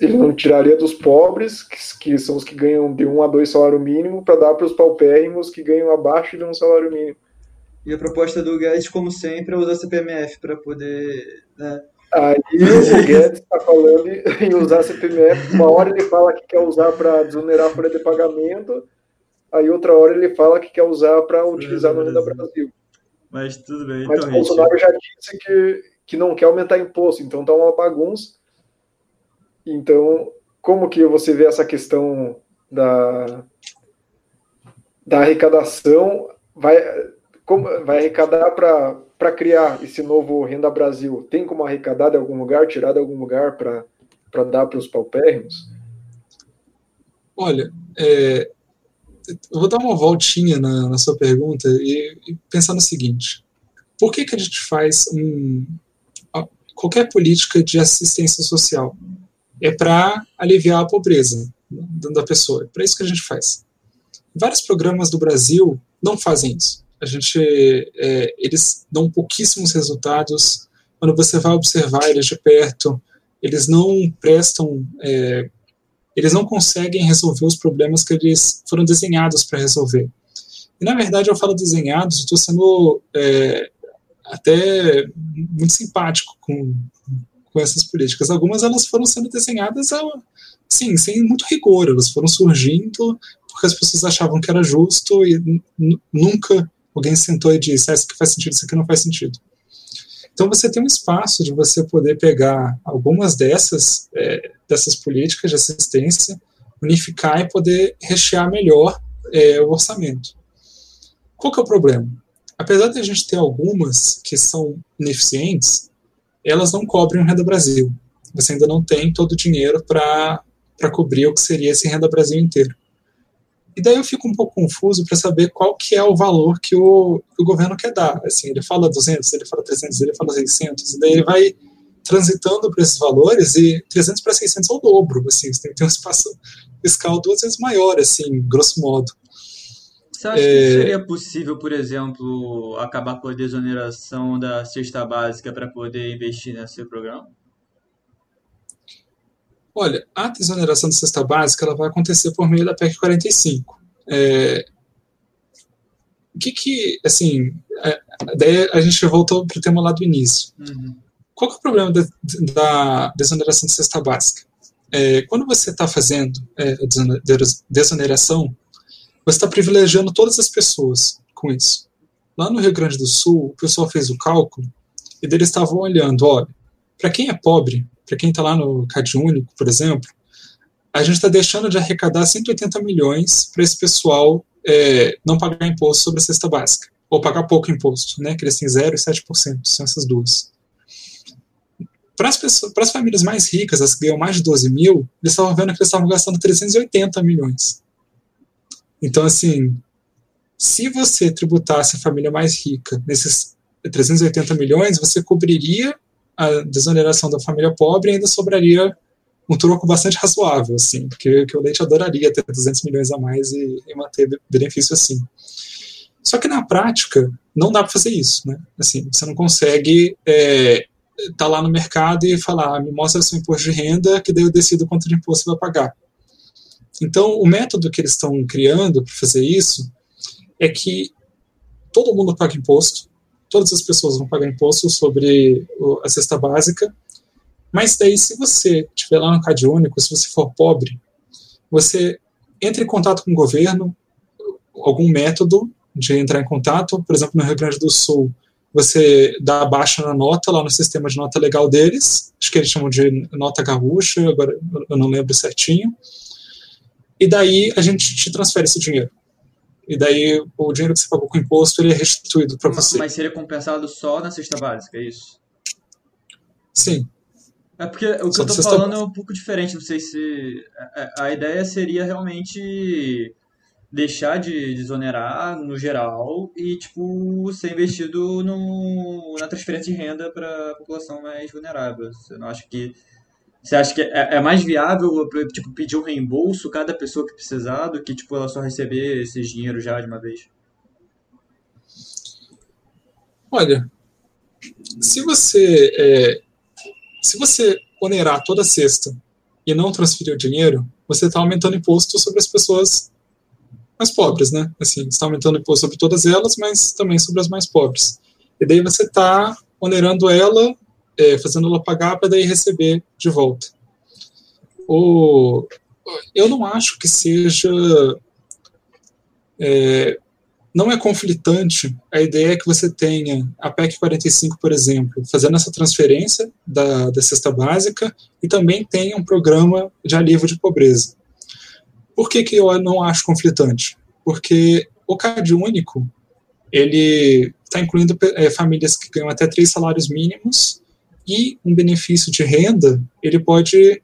ele não tiraria dos pobres, que, que são os que ganham de um a dois salário mínimo, para dar para os paupérrimos que ganham abaixo de um salário mínimo. E a proposta do Guedes, como sempre, é usar CPMF para poder. Né? Aí (laughs) o Guedes está falando em usar CPMF. Uma hora ele fala que quer usar para desonerar a folha de pagamento, aí outra hora ele fala que quer usar para utilizar no Renda Brasil. Mas tudo bem. Mas então, o Bolsonaro já disse que, que não quer aumentar imposto, então tá uma bagunça. Então, como que você vê essa questão da, da arrecadação? Vai, como, vai arrecadar para criar esse novo Renda Brasil? Tem como arrecadar de algum lugar, tirar de algum lugar para dar para os paupérrimos? Olha, é, eu vou dar uma voltinha na, na sua pergunta e, e, pensar no seguinte: por que, que a gente faz um, qualquer política de assistência social? É para aliviar a pobreza da pessoa. É para isso que a gente faz. Vários programas do Brasil não fazem isso. A gente, é, eles dão pouquíssimos resultados. Quando você vai observar eles de perto, eles não prestam é, eles não conseguem resolver os problemas que eles foram desenhados para resolver. E, na verdade, eu falo desenhados, estou sendo é, até muito simpático com, com essas políticas. Algumas elas foram sendo desenhadas assim, sem muito rigor, elas foram surgindo porque as pessoas achavam que era justo e nunca alguém sentou e disse, ah, isso aqui faz sentido, isso aqui não faz sentido. Então você tem um espaço de você poder pegar algumas dessas, é, dessas políticas de assistência, unificar e poder rechear melhor é, o orçamento. Qual que é o problema? Apesar de a gente ter algumas que são ineficientes, elas não cobrem o Renda Brasil. Você ainda não tem todo o dinheiro para cobrir o que seria esse Renda Brasil inteiro. E daí eu fico um pouco confuso para saber qual que é o valor que o, que o, governo quer dar. Assim, ele fala 200, ele fala 300, ele fala 600, e daí ele vai transitando para esses valores e 300 para 600 é o dobro. Assim, você tem que ter um espaço fiscal duas vezes maior, assim, grosso modo. Você acha é... que seria possível, por exemplo, acabar com a desoneração da cesta básica para poder investir nesse programa? Olha, a desoneração da cesta básica ela vai acontecer por meio da PEC 45. É, o que que, assim, é, daí a gente voltou para o tema lá do início. Uhum. Qual é o problema da, da desoneração da cesta básica? É, quando você está fazendo é, desoneração, você está privilegiando todas as pessoas com isso. Lá no Rio Grande do Sul, o pessoal fez o cálculo e eles estavam olhando, olha, para quem é pobre, para quem está lá no Cade Único, por exemplo, a gente está deixando de arrecadar 180 milhões para esse pessoal é, não pagar imposto sobre a cesta básica, ou pagar pouco imposto, né, que eles têm 0 e 7%, são essas duas. Para as, pessoas, para as famílias mais ricas, as que ganham mais de 12 mil, eles estavam vendo que eles estavam gastando 380 milhões. Então, assim, se você tributasse a família mais rica nesses 380 milhões, você cobriria a desoneração da família pobre ainda sobraria um troco bastante (laughs) razoável, assim, porque que o leite adoraria ter 200 milhões a mais e, e manter benefício assim. Só que na prática não dá para fazer isso, né? Assim, você não consegue é, tá lá no mercado e falar, ah, me mostra seu imposto de renda, que daí eu decido quanto de imposto você vai pagar. Então, o método que eles estão criando para fazer isso é que todo mundo paga imposto, todas as pessoas vão pagar imposto sobre a cesta básica, mas daí se você estiver lá no Cade Único, se você for pobre, você entra em contato com o governo, algum método de entrar em contato, por exemplo, no Rio Grande do Sul, você dá baixa na nota lá no sistema de nota legal deles, acho que eles chamam de nota gaúcha, agora eu não lembro certinho, e daí a gente te transfere esse dinheiro e daí o dinheiro que você pagou com imposto ele é restituído para você. Mas seria compensado só na cesta básica, é isso? Sim. É porque o que só eu tô falando é um pouco diferente, não sei se... A, a ideia seria realmente deixar de desonerar no geral e, tipo, ser investido no, na transferência de renda para a população mais vulnerável. Você não acha que você acha que é, é, mais viável tipo, pedir um reembolso cada pessoa que precisar do que tipo, ela só receber esses dinheiro já de uma vez? Olha, se você é, se você onerar toda sexta e não transferir o dinheiro, você está aumentando imposto sobre as pessoas mais pobres, né? Assim, está aumentando imposto sobre todas elas, mas também sobre as mais pobres. E daí você está onerando ela, é, fazendo ela pagar para daí receber de volta. O, eu não acho que seja é, não é conflitante a ideia que você tenha a PEC 45, por exemplo, fazendo essa transferência da, da cesta básica e também tenha um programa de alívio de pobreza. Por que, que eu não acho conflitante? Porque o CAD único, ele está incluindo é, famílias que ganham até três salários mínimos e um benefício de renda, ele pode,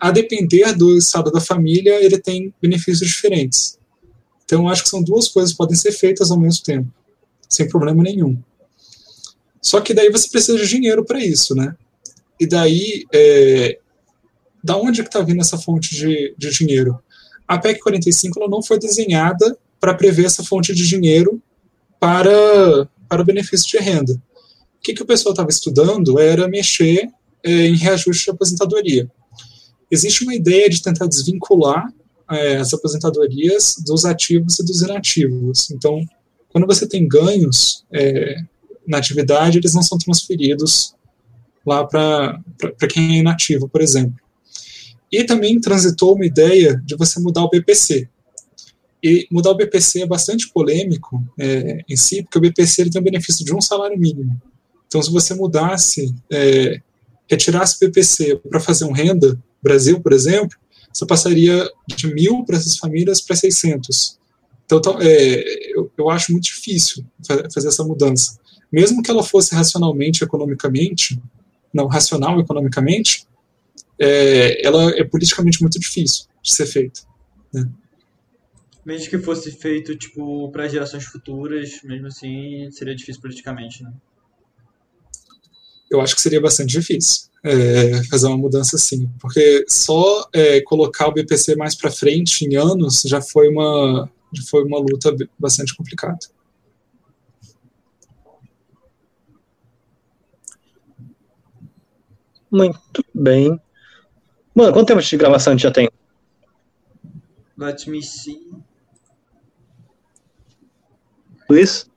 a depender do estado da família, ele tem benefícios diferentes. Então, acho que são duas coisas que podem ser feitas ao mesmo tempo, sem problema nenhum. Só que daí você precisa de dinheiro para isso, né? E daí, é, da onde que está vindo essa fonte de, de dinheiro? A PEC 45 ela não foi desenhada para prever essa fonte de dinheiro para, para benefício de renda. O que, que o pessoal estava estudando era mexer é, em reajuste de aposentadoria. Existe uma ideia de tentar desvincular é, as aposentadorias dos ativos e dos inativos. Então, quando você tem ganhos é, na atividade, eles não são transferidos lá para quem é inativo, por exemplo. E também transitou uma ideia de você mudar o BPC. E mudar o BPC é bastante polêmico é, em si, porque o BPC ele tem o benefício de um salário mínimo. Então, se você mudasse, é, retirasse o BPC para fazer um renda, Brasil, por exemplo, você passaria de mil para essas famílias para 600. Então, é, eu, eu acho muito difícil fazer essa mudança. Mesmo que ela fosse racionalmente, economicamente, não, racional economicamente, é, ela é politicamente muito difícil de ser feita. Né? Mesmo que fosse feito tipo para gerações futuras, mesmo assim seria difícil politicamente, né? Eu acho que seria bastante difícil é, fazer uma mudança assim, porque só é, colocar o BPC mais para frente em anos já foi uma já foi uma luta bastante complicada. Muito bem. Mano, quanto tempo de gravação a gente já tem? Let me see. Luiz?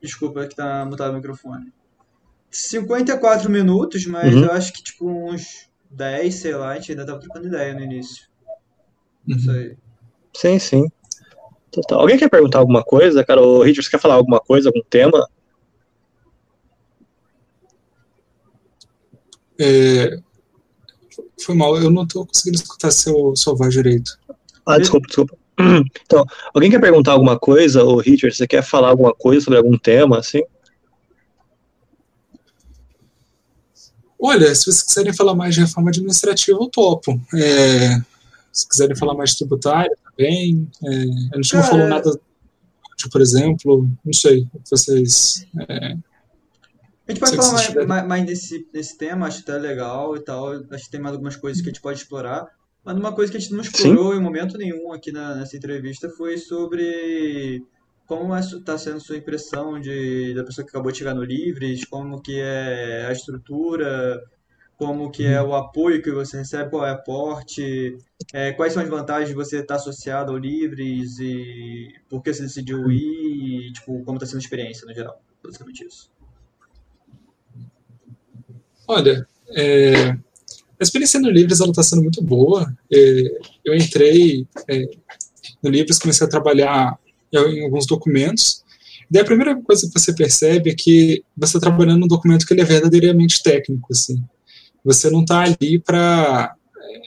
Desculpa que tá mutado o microfone. 54 minutos, mas uhum. eu acho que tipo uns 10, sei lá, a gente ainda tava trocando ideia no início. Uhum. Isso aí. Sim, sim. Total. Alguém quer perguntar alguma coisa, cara? O Richard, você quer falar alguma coisa, algum tema? É... Foi mal, eu não tô conseguindo escutar seu, sua voz direito. Ah, desculpa, desculpa. (clears throat) Então, alguém quer perguntar alguma coisa, o Richard, você quer falar alguma coisa sobre algum tema, assim? Olha, se vocês quiserem falar mais de reforma administrativa, eu topo. É, se quiserem falar mais de tributária também. É, a gente não falou nada, de, por exemplo, não sei, vocês. É, a gente pode falar mais, mais, mais, desse, desse tema, acho até legal e tal. Acho que tem mais algumas coisas que a gente pode explorar. Mas uma coisa que a gente não explorou Sim. em momento nenhum aqui na, nessa entrevista foi sobre como está é, sendo sua impressão de, da pessoa que acabou de chegar no Livres? Como que é a estrutura? Como que é o apoio que você recebe? Qual é o aporte? É, quais são as vantagens de você estar associado ao Livres? E por que você decidiu ir? E, tipo, como está sendo a experiência no geral? Basicamente isso. Olha, é, a experiência no Livres está sendo muito boa. É, eu entrei é, no Livres, comecei a trabalhar em alguns documentos. Daí a primeira coisa que você percebe é que você está trabalhando num documento que ele é verdadeiramente técnico, assim. Você não está ali para é,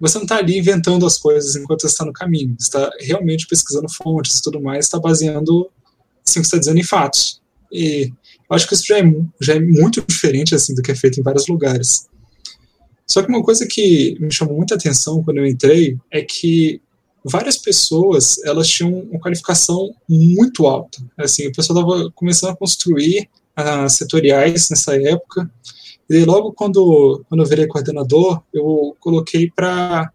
você não está ali inventando as coisas enquanto você está no caminho. Você está realmente pesquisando fontes e tudo mais, está baseando assim, o que está dizendo em fatos. E eu acho que isso já é, já é muito diferente assim do que é feito em vários lugares. Só que uma coisa que me chamou muita atenção quando eu entrei é que várias pessoas elas tinham uma qualificação muito alta. Assim, o pessoal estava começando a construir uh, setoriais nessa época. E logo quando, quando eu virei coordenador, eu coloquei para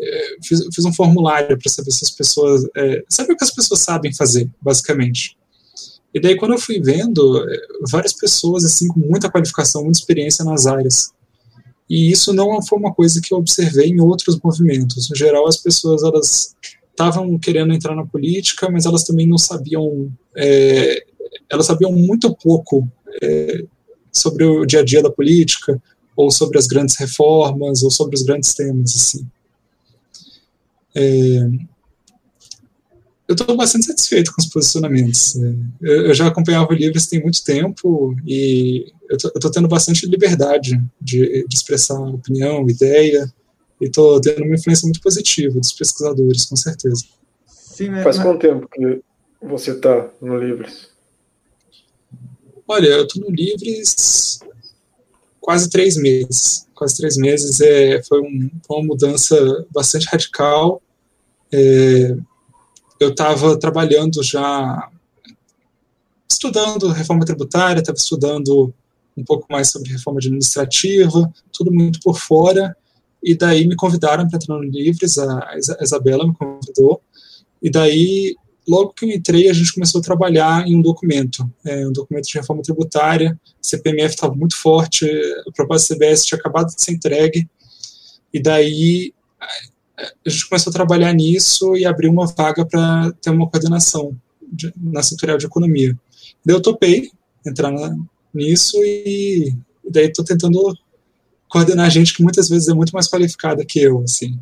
é, fiz, fiz, um formulário para saber se as pessoas é, saber o que as pessoas sabem fazer, basicamente. E daí quando eu fui vendo é, várias pessoas assim com muita qualificação, muita experiência nas áreas. E isso não foi uma coisa que eu observei em outros movimentos. No geral, as pessoas elas estavam querendo entrar na política, mas elas também não sabiam, é, elas sabiam muito pouco é, sobre o dia a dia da política, ou sobre as grandes reformas, ou sobre os grandes temas, assim. É, eu estou bastante satisfeito com os posicionamentos. É, eu, eu já acompanhava livros tem muito tempo e eu estou tendo bastante liberdade de, de expressar opinião, ideia, e estou tendo uma influência muito positiva dos pesquisadores, com certeza. Sim, Faz mas... quanto tempo que você está no Livres? Olha, eu estou no Livres quase três meses. Quase três meses é, foi, um, foi uma mudança bastante radical. É, eu estava trabalhando já, estudando reforma tributária, estava estudando um pouco mais sobre reforma administrativa, tudo muito por fora, e daí me convidaram para entrar no Livres, a Isabela me convidou, e daí, logo que eu entrei, a gente começou a trabalhar em um documento, é, um documento de reforma tributária, CPMF estava muito forte, a proposta CBS tinha acabado de ser entregue, e daí a gente começou a trabalhar nisso e abriu uma vaga para ter uma coordenação de, na setorial de economia. Daí eu topei entrar na, nisso e, daí estou tentando coordenar gente que muitas vezes é muito mais qualificada que eu, assim.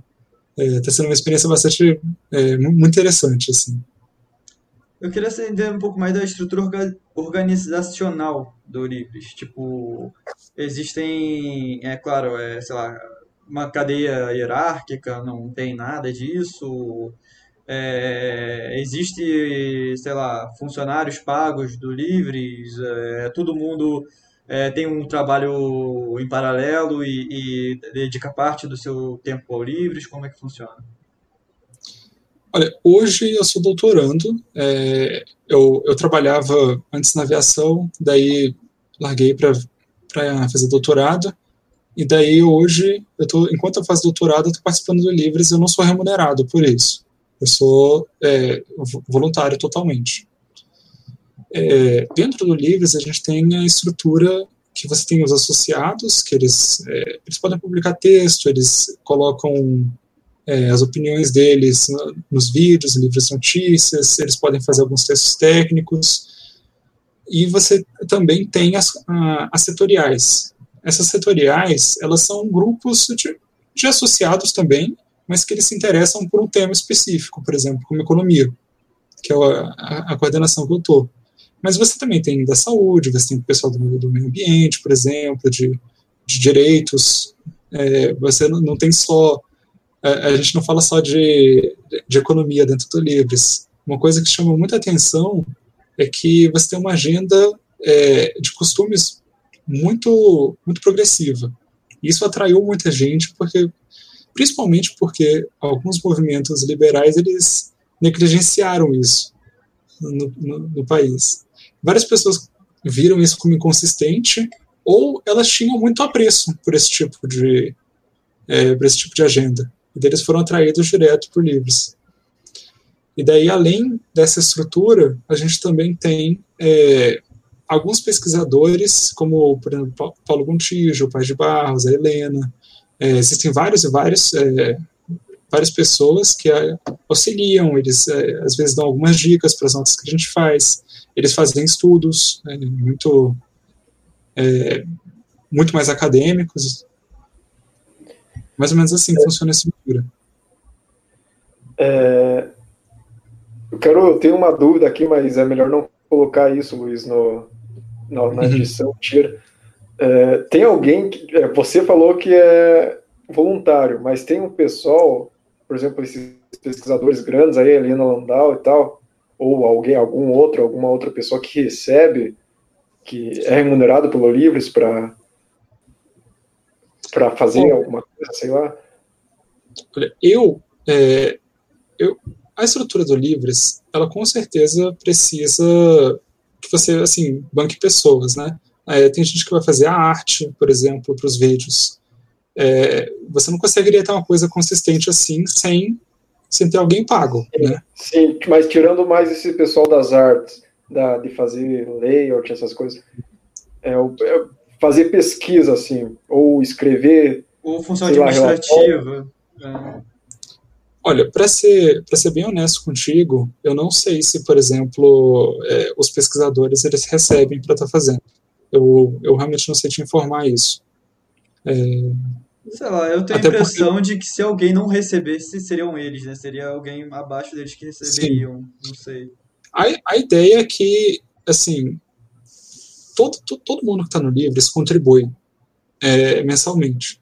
Está é, sendo uma experiência bastante é, muito interessante, assim. Eu queria entender um pouco mais da estrutura organizacional do Livres. Tipo, existem, é claro, é, sei lá, uma cadeia hierárquica, não tem nada disso. É, existe, sei lá, funcionários pagos do Livres, é, todo mundo é, tem um trabalho em paralelo e, e, dedica parte do seu tempo ao Livres, como é que funciona? Olha, hoje eu sou doutorando, é, eu, eu trabalhava antes na aviação, daí larguei para fazer doutorado, e daí hoje, eu tô, enquanto eu faço doutorado, eu estou participando do Livres, eu não sou remunerado por isso. Eu sou é, voluntário totalmente. É, dentro do Livres, a gente tem a estrutura que você tem os associados, que eles, é, eles podem publicar texto, eles colocam é, as opiniões deles nos vídeos, livros de notícias, eles podem fazer alguns textos técnicos. E você também tem as, as setoriais, essas setoriais, elas são grupos de, de associados também, mas que eles se interessam por um tema específico, por exemplo, como economia, que é a, a, a coordenação que eu estou. Mas você também tem da saúde, você tem o pessoal do, do meio ambiente, por exemplo, de, de direitos. É, você não, não, tem só. A, a, gente não fala só de, de economia dentro do Livres. Uma coisa que chama muita atenção é que você tem uma agenda é, de costumes muito, muito progressiva. Isso atraiu muita gente, porque principalmente porque alguns movimentos liberais eles negligenciaram isso no, no, no país. Várias pessoas viram isso como inconsistente ou elas tinham muito apreço por esse tipo de é, por esse tipo de agenda e eles foram atraídos direto por livros. E daí, além dessa estrutura, a gente também tem é, alguns pesquisadores, como, por exemplo, Paulo Gontijo, o Pai de Barros, a Helena, é, existem vários e vários, é, várias pessoas que é, auxiliam, eles é, às vezes dão algumas dicas para as notas que a gente faz, eles fazem estudos é, muito, é, muito mais acadêmicos, mais ou menos assim funciona a estrutura. eu quero, ter uma dúvida aqui, mas é melhor não colocar isso, Luiz, no, na, na uhum. edição tira. É, tem alguém que. É, você falou que é voluntário, mas tem um pessoal, por exemplo, esses pesquisadores grandes aí, Helena Landau e tal, ou alguém, algum outro, alguma outra pessoa que recebe, que é remunerado pelo Livres para para fazer alguma coisa, sei lá. Olha, eu, é, eu, a estrutura do Livres, ela com certeza precisa que você, assim, banque pessoas, né? É, tem gente que vai fazer a arte, por exemplo, para os vídeos. É, você não conseguiria ter uma coisa consistente assim sem, sem ter alguém pago, sim, né? Sim, mas tirando mais esse pessoal das artes, da, de fazer layout, essas coisas, é, é, fazer pesquisa, assim, ou escrever. Ou função administrativa. É. Olha, para ser, ser bem honesto contigo, eu não sei se, por exemplo, é, os pesquisadores eles recebem para estar tá fazendo. Eu, eu realmente não sei te informar isso. É, Sei lá, eu tenho a impressão porque... de que se alguém não recebesse, seriam eles, né? Seria alguém abaixo deles que receberiam, Sim. não sei. A, a ideia é que, assim, todo, todo, todo mundo que está no Livres contribui é, mensalmente.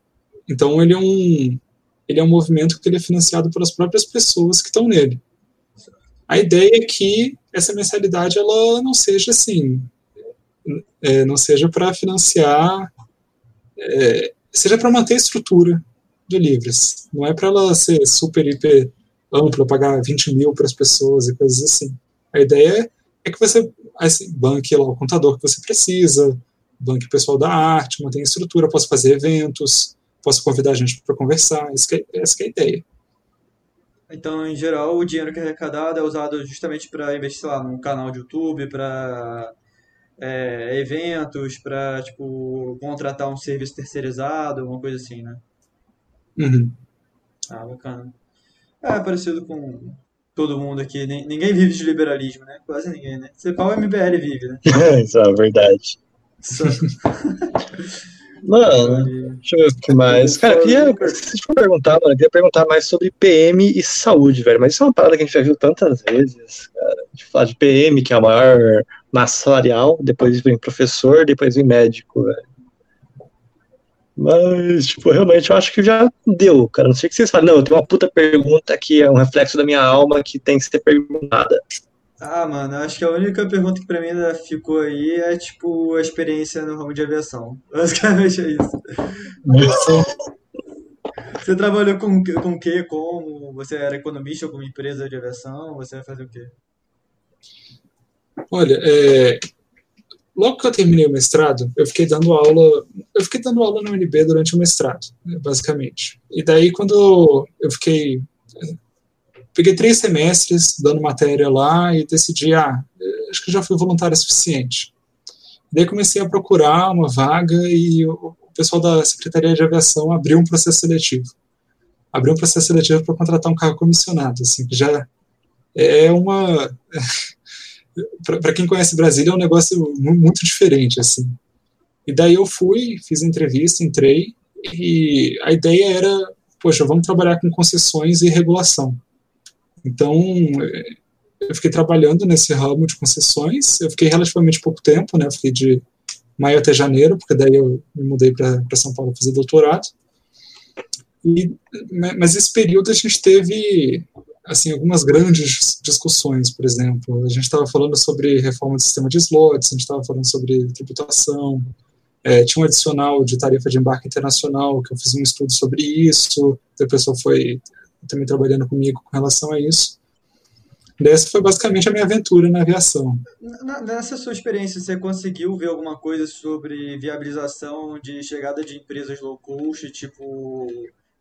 Então, ele é um ele é um movimento que ele é financiado pelas próprias pessoas que estão nele. A ideia é que essa mensalidade ela não seja assim, é, não seja para financiar é, seja para manter a estrutura de Livres. Não é para ela ser super, hiper ampla, pagar 20 mil para as pessoas e coisas assim. A ideia é que você assim, banque lá o contador que você precisa, banque o pessoal da arte, mantenha a estrutura, possa fazer eventos, possa convidar a gente para conversar. Essa, é, essa é a ideia. Então, em geral, o dinheiro que é arrecadado é usado justamente para investir, lá, num canal de YouTube, para é, eventos, para tipo, contratar um serviço terceirizado, alguma coisa assim, né? Uhum. Ah, bacana. É parecido com todo mundo aqui. Ninguém vive de liberalismo, né? Quase ninguém, né? Você pau o MBL vive, né? (laughs) Isso é verdade. (laughs) Mano, deixa eu ver o que mais. Cara, eu queria, se for perguntar, mano, eu queria perguntar mais sobre PM e saúde, velho. Mas isso é uma parada que a gente já viu tantas vezes, cara. A gente fala de PM, que é a maior massa salarial, depois vem professor, depois vem médico, velho. Mas, tipo, realmente eu acho que já deu, cara. Não sei o que vocês falam. Não, eu tenho uma puta pergunta que é um reflexo da minha alma que tem que ser perguntada. Ah, mano, acho que a única pergunta que pra mim ainda ficou aí é, tipo, a experiência no ramo de aviação. (laughs) Basicamente é isso. Você trabalhou com, com o quê? Como? Você era economista alguma empresa de aviação? Você vai fazer o quê? Olha, é, logo que eu terminei o mestrado, eu fiquei dando aula, eu fiquei dando aula na UNB durante o mestrado, né, basicamente. E daí quando eu fiquei peguei três semestres dando matéria lá e decidi, ah, acho que já fui voluntário suficiente. Daí comecei a procurar uma vaga e o pessoal da Secretaria de Aviação abriu um processo seletivo. Abriu um processo seletivo para contratar um carro comissionado, assim, que já é uma (laughs) para quem conhece Brasília é um negócio muito diferente assim. E daí eu fui, fiz entrevista, entrei e a ideia era, poxa, vamos trabalhar com concessões e regulação. Então, eu fiquei trabalhando nesse ramo de concessões. Eu fiquei relativamente pouco tempo, né? Fiquei de maio até janeiro, porque daí eu me mudei para São Paulo fazer doutorado. E, mas esse período a gente teve assim algumas grandes discussões, por exemplo, a gente estava falando sobre reforma do sistema de slots, a gente estava falando sobre tributação, é, tinha um adicional de tarifa de embarque internacional que eu fiz um estudo sobre isso, a pessoa foi também trabalhando comigo com relação a isso. Essa foi basicamente a minha aventura na aviação. Nessa sua experiência, você conseguiu ver alguma coisa sobre viabilização de chegada de empresas low cost, tipo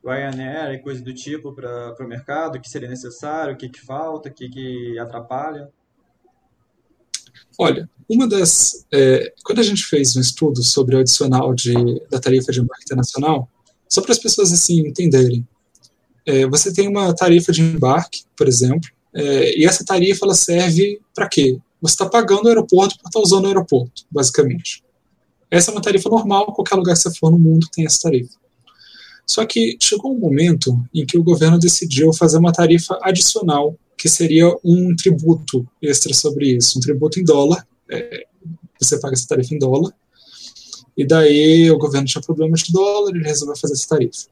Ryanair e coisa do tipo, para o mercado? O que seria necessário? O que, que falta? O que, que atrapalha? Olha, uma das. É, quando a gente fez um estudo sobre o adicional de, da tarifa de embarque internacional, só para as pessoas assim entenderem, é, você tem uma tarifa de embarque, por exemplo, é, e essa tarifa ela serve para quê? Você está pagando o aeroporto para estar tá usando o aeroporto, basicamente. Essa é uma tarifa normal, qualquer lugar que você for no mundo tem essa tarifa. Só que chegou um momento em que o governo decidiu fazer uma tarifa adicional, que seria um tributo extra sobre isso, um tributo em dólar. É, você paga essa tarifa em dólar. E daí o governo tinha problemas de dólar, ele resolveu fazer essa tarifa.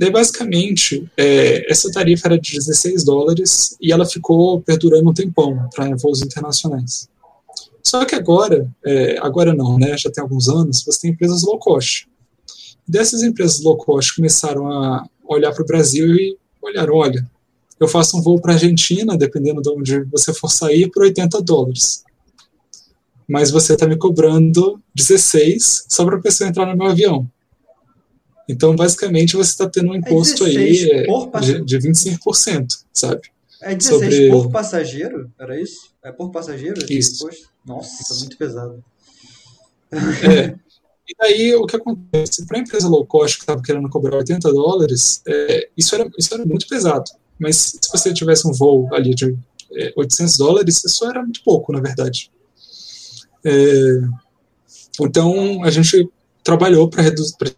Daí, basicamente, é, essa tarifa era de 16 dólares e ela ficou perdurando um tempão para voos internacionais. Só que agora, é, agora não, né? Já tem alguns anos, você tem empresas low cost. Dessas empresas low cost começaram a olhar para o Brasil e olharam, olha, eu faço um voo para a Argentina, dependendo de onde você for sair, por 80 dólares. Mas você está me cobrando 16 só para a pessoa entrar no meu avião. Então, basicamente, você está tendo um imposto é aí é, de, de 25%, sabe? É 16 Sobre... por passageiro? Era isso? É por passageiro? Isso. Nossa, isso é muito pesado. É. E daí o que acontece? Para a empresa low cost que estava querendo cobrar 80 dólares, é, isso, era, isso era muito pesado. Mas se você tivesse um voo ali de é, 800 dólares, isso era muito pouco, na verdade. É, então a gente trabalhou para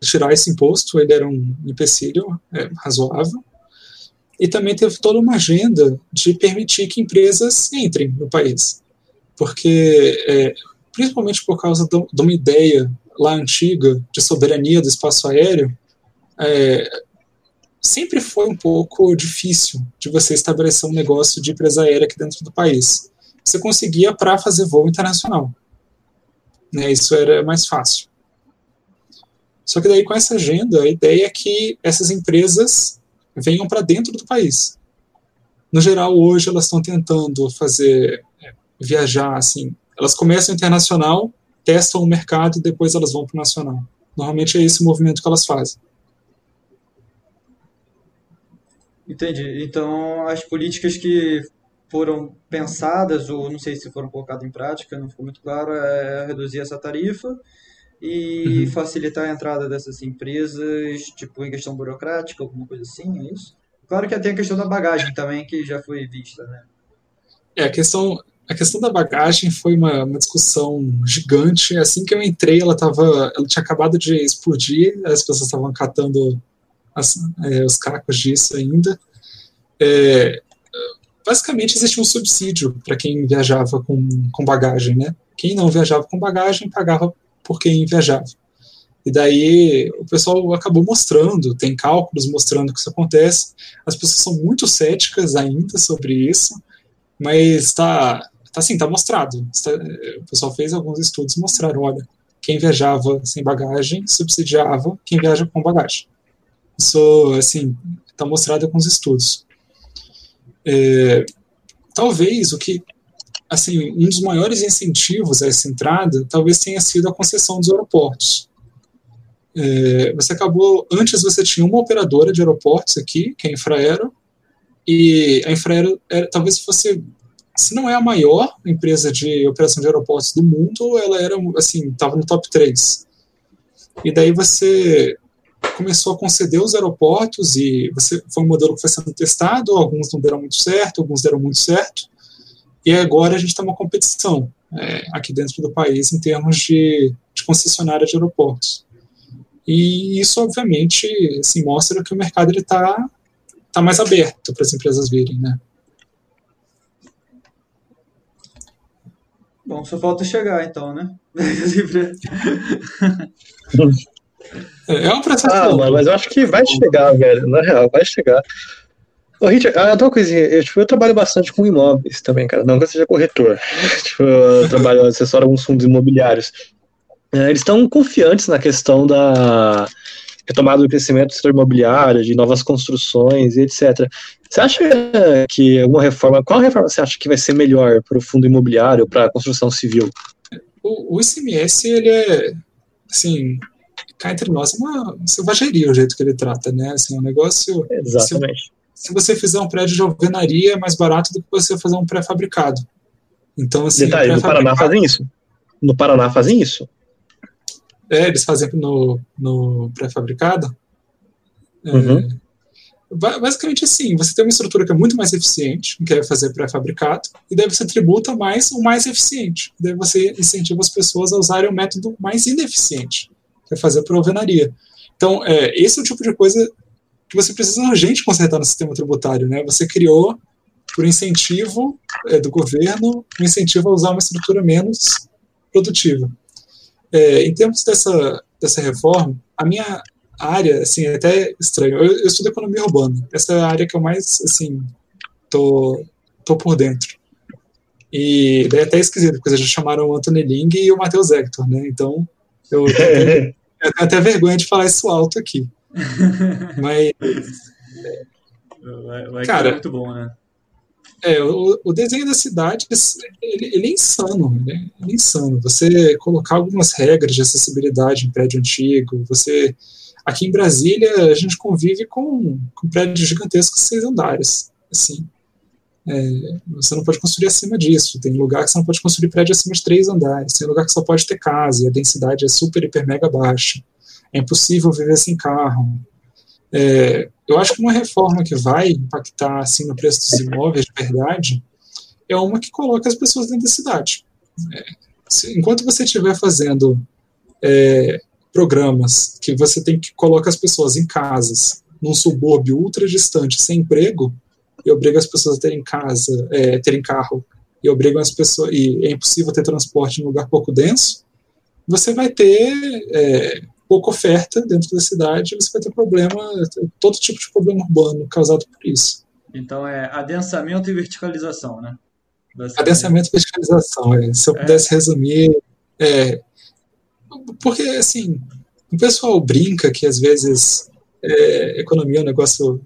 tirar esse imposto, ele era um empecilho é, razoável, e também teve toda uma agenda de permitir que empresas entrem no país. Porque, é, principalmente por causa de uma ideia lá antiga de soberania do espaço aéreo, é, sempre foi um pouco difícil de você estabelecer um negócio de empresa aérea aqui dentro do país. Você conseguia para fazer voo internacional. Né, isso era mais fácil. Só que daí com essa agenda, a ideia é que essas empresas venham para dentro do país. No geral, hoje elas estão tentando fazer é, viajar assim. Elas começam internacional, testam o mercado e depois elas vão para o nacional. Normalmente é esse o movimento que elas fazem. Entendi. Então, as políticas que foram pensadas, ou não sei se foram colocadas em prática, não ficou muito claro, é reduzir essa tarifa e uhum. facilitar a entrada dessas empresas, tipo, em questão burocrática, alguma coisa assim, é isso? Claro que tem a questão da bagagem também, que já foi vista, né? É, a questão, a questão da bagagem foi uma, uma discussão gigante. Assim que eu entrei, ela, tava, ela tinha acabado de explodir, as pessoas estavam catando as, é, os cacos disso ainda. É, basicamente, existia um subsídio para quem viajava com, com bagagem, né? Quem não viajava com bagagem pagava por quem viajava. E daí o pessoal acabou mostrando, tem cálculos mostrando que isso acontece. As pessoas são muito céticas ainda sobre isso, mas está tá assim, tá mostrado. Está, o pessoal fez alguns estudos mostraram, olha, quem viajava sem bagagem subsidiava quem viaja com bagagem. Isso, assim, está mostrado com os estudos. É, talvez o que assim, um dos maiores incentivos a essa entrada talvez tenha sido a concessão dos aeroportos. É, você acabou, antes você tinha uma operadora de aeroportos aqui, que é a Infraero, e a Infraero era, talvez fosse, se não é a maior empresa de operação de aeroportos do mundo, ela era, assim, estava no top 3. E daí você começou a conceder os aeroportos e você foi um modelo que foi sendo testado, alguns não deram muito certo, alguns deram muito certo, e agora a gente tem uma competição é, aqui dentro do país em termos de, de concessionária de aeroportos. E isso, obviamente, assim, mostra que o mercado está tá mais aberto para as empresas virem, né? Bom, só falta chegar, então, né? (laughs) é um processo. Ah, mano, mas eu acho que vai chegar, velho. Na real, vai chegar. Ô, Richard, ah, uma coisinha, eu, tipo, eu trabalho bastante com imóveis também, cara. Não que eu seja corretor. (laughs) tipo, eu trabalho, assessoro alguns fundos imobiliários. É, eles estão confiantes na questão da retomada do crescimento do setor imobiliário, de novas construções e etc. Você acha que alguma reforma, qual reforma você acha que vai ser melhor para o fundo imobiliário, para a construção civil? O, o ICMS, ele é, assim, cá entre nós, é uma selvageria o jeito que ele trata, né? Assim, é um negócio... Exatamente se você fizer um prédio de alvenaria é mais barato do que você fazer um pré-fabricado. Então, assim. Detalhe, no Paraná fazem isso. No Paraná fazem isso. É, eles fazem no, no pré-fabricado. É, uhum. É, basicamente assim, você tem uma estrutura que é muito mais eficiente, que é fazer pré-fabricado, e daí você tributa mais o mais eficiente. Daí você incentiva as pessoas a usarem o método mais ineficiente, que é fazer por alvenaria. Então, é, esse é o tipo de coisa que você precisa urgente consertar no sistema tributário, né? Você criou, por incentivo é, do governo, um incentivo a usar uma estrutura menos produtiva. É, em termos dessa, dessa reforma, a minha área, assim, é até estranho, eu, eu estudo economia urbana, essa é a área que eu mais, assim, tô, tô por dentro. E daí é até esquisito, porque já chamaram o Anthony Ling e o Matheus Hector, né? Então, eu, eu, (laughs) tenho, eu tenho até vergonha de falar isso alto aqui. Mas. Vai cara, é muito bom, né? É, o, o desenho das cidades, ele, ele, é insano, né? Ele é insano. Você colocar algumas regras de acessibilidade em prédio antigo, você... Aqui em Brasília, a gente convive com, com prédios gigantescos seis andares, assim. É, você não pode construir acima disso. Tem lugar que você não pode construir prédio acima de três andares. Tem lugar que só pode ter casa e a densidade é super, hiper, mega baixa. É impossível viver sem carro. É, eu acho que uma reforma que vai impactar assim no preço dos imóveis de verdade é uma que coloca as pessoas dentro da cidade. É, se, enquanto você estiver fazendo é, programas que você tem que colocar as pessoas em casas, num subúrbio ultra distante, sem emprego, e obriga as pessoas a terem casa, é, terem carro, e obrigam as pessoas, e é impossível ter transporte em um lugar pouco denso, você vai ter é, pouca oferta dentro da cidade, você vai ter problema, todo tipo de problema urbano causado por isso. Então é adensamento e verticalização, né? Adensamento e verticalização, é. se eu é. pudesse resumir, é, porque assim, o pessoal brinca que às vezes é, economia é um negócio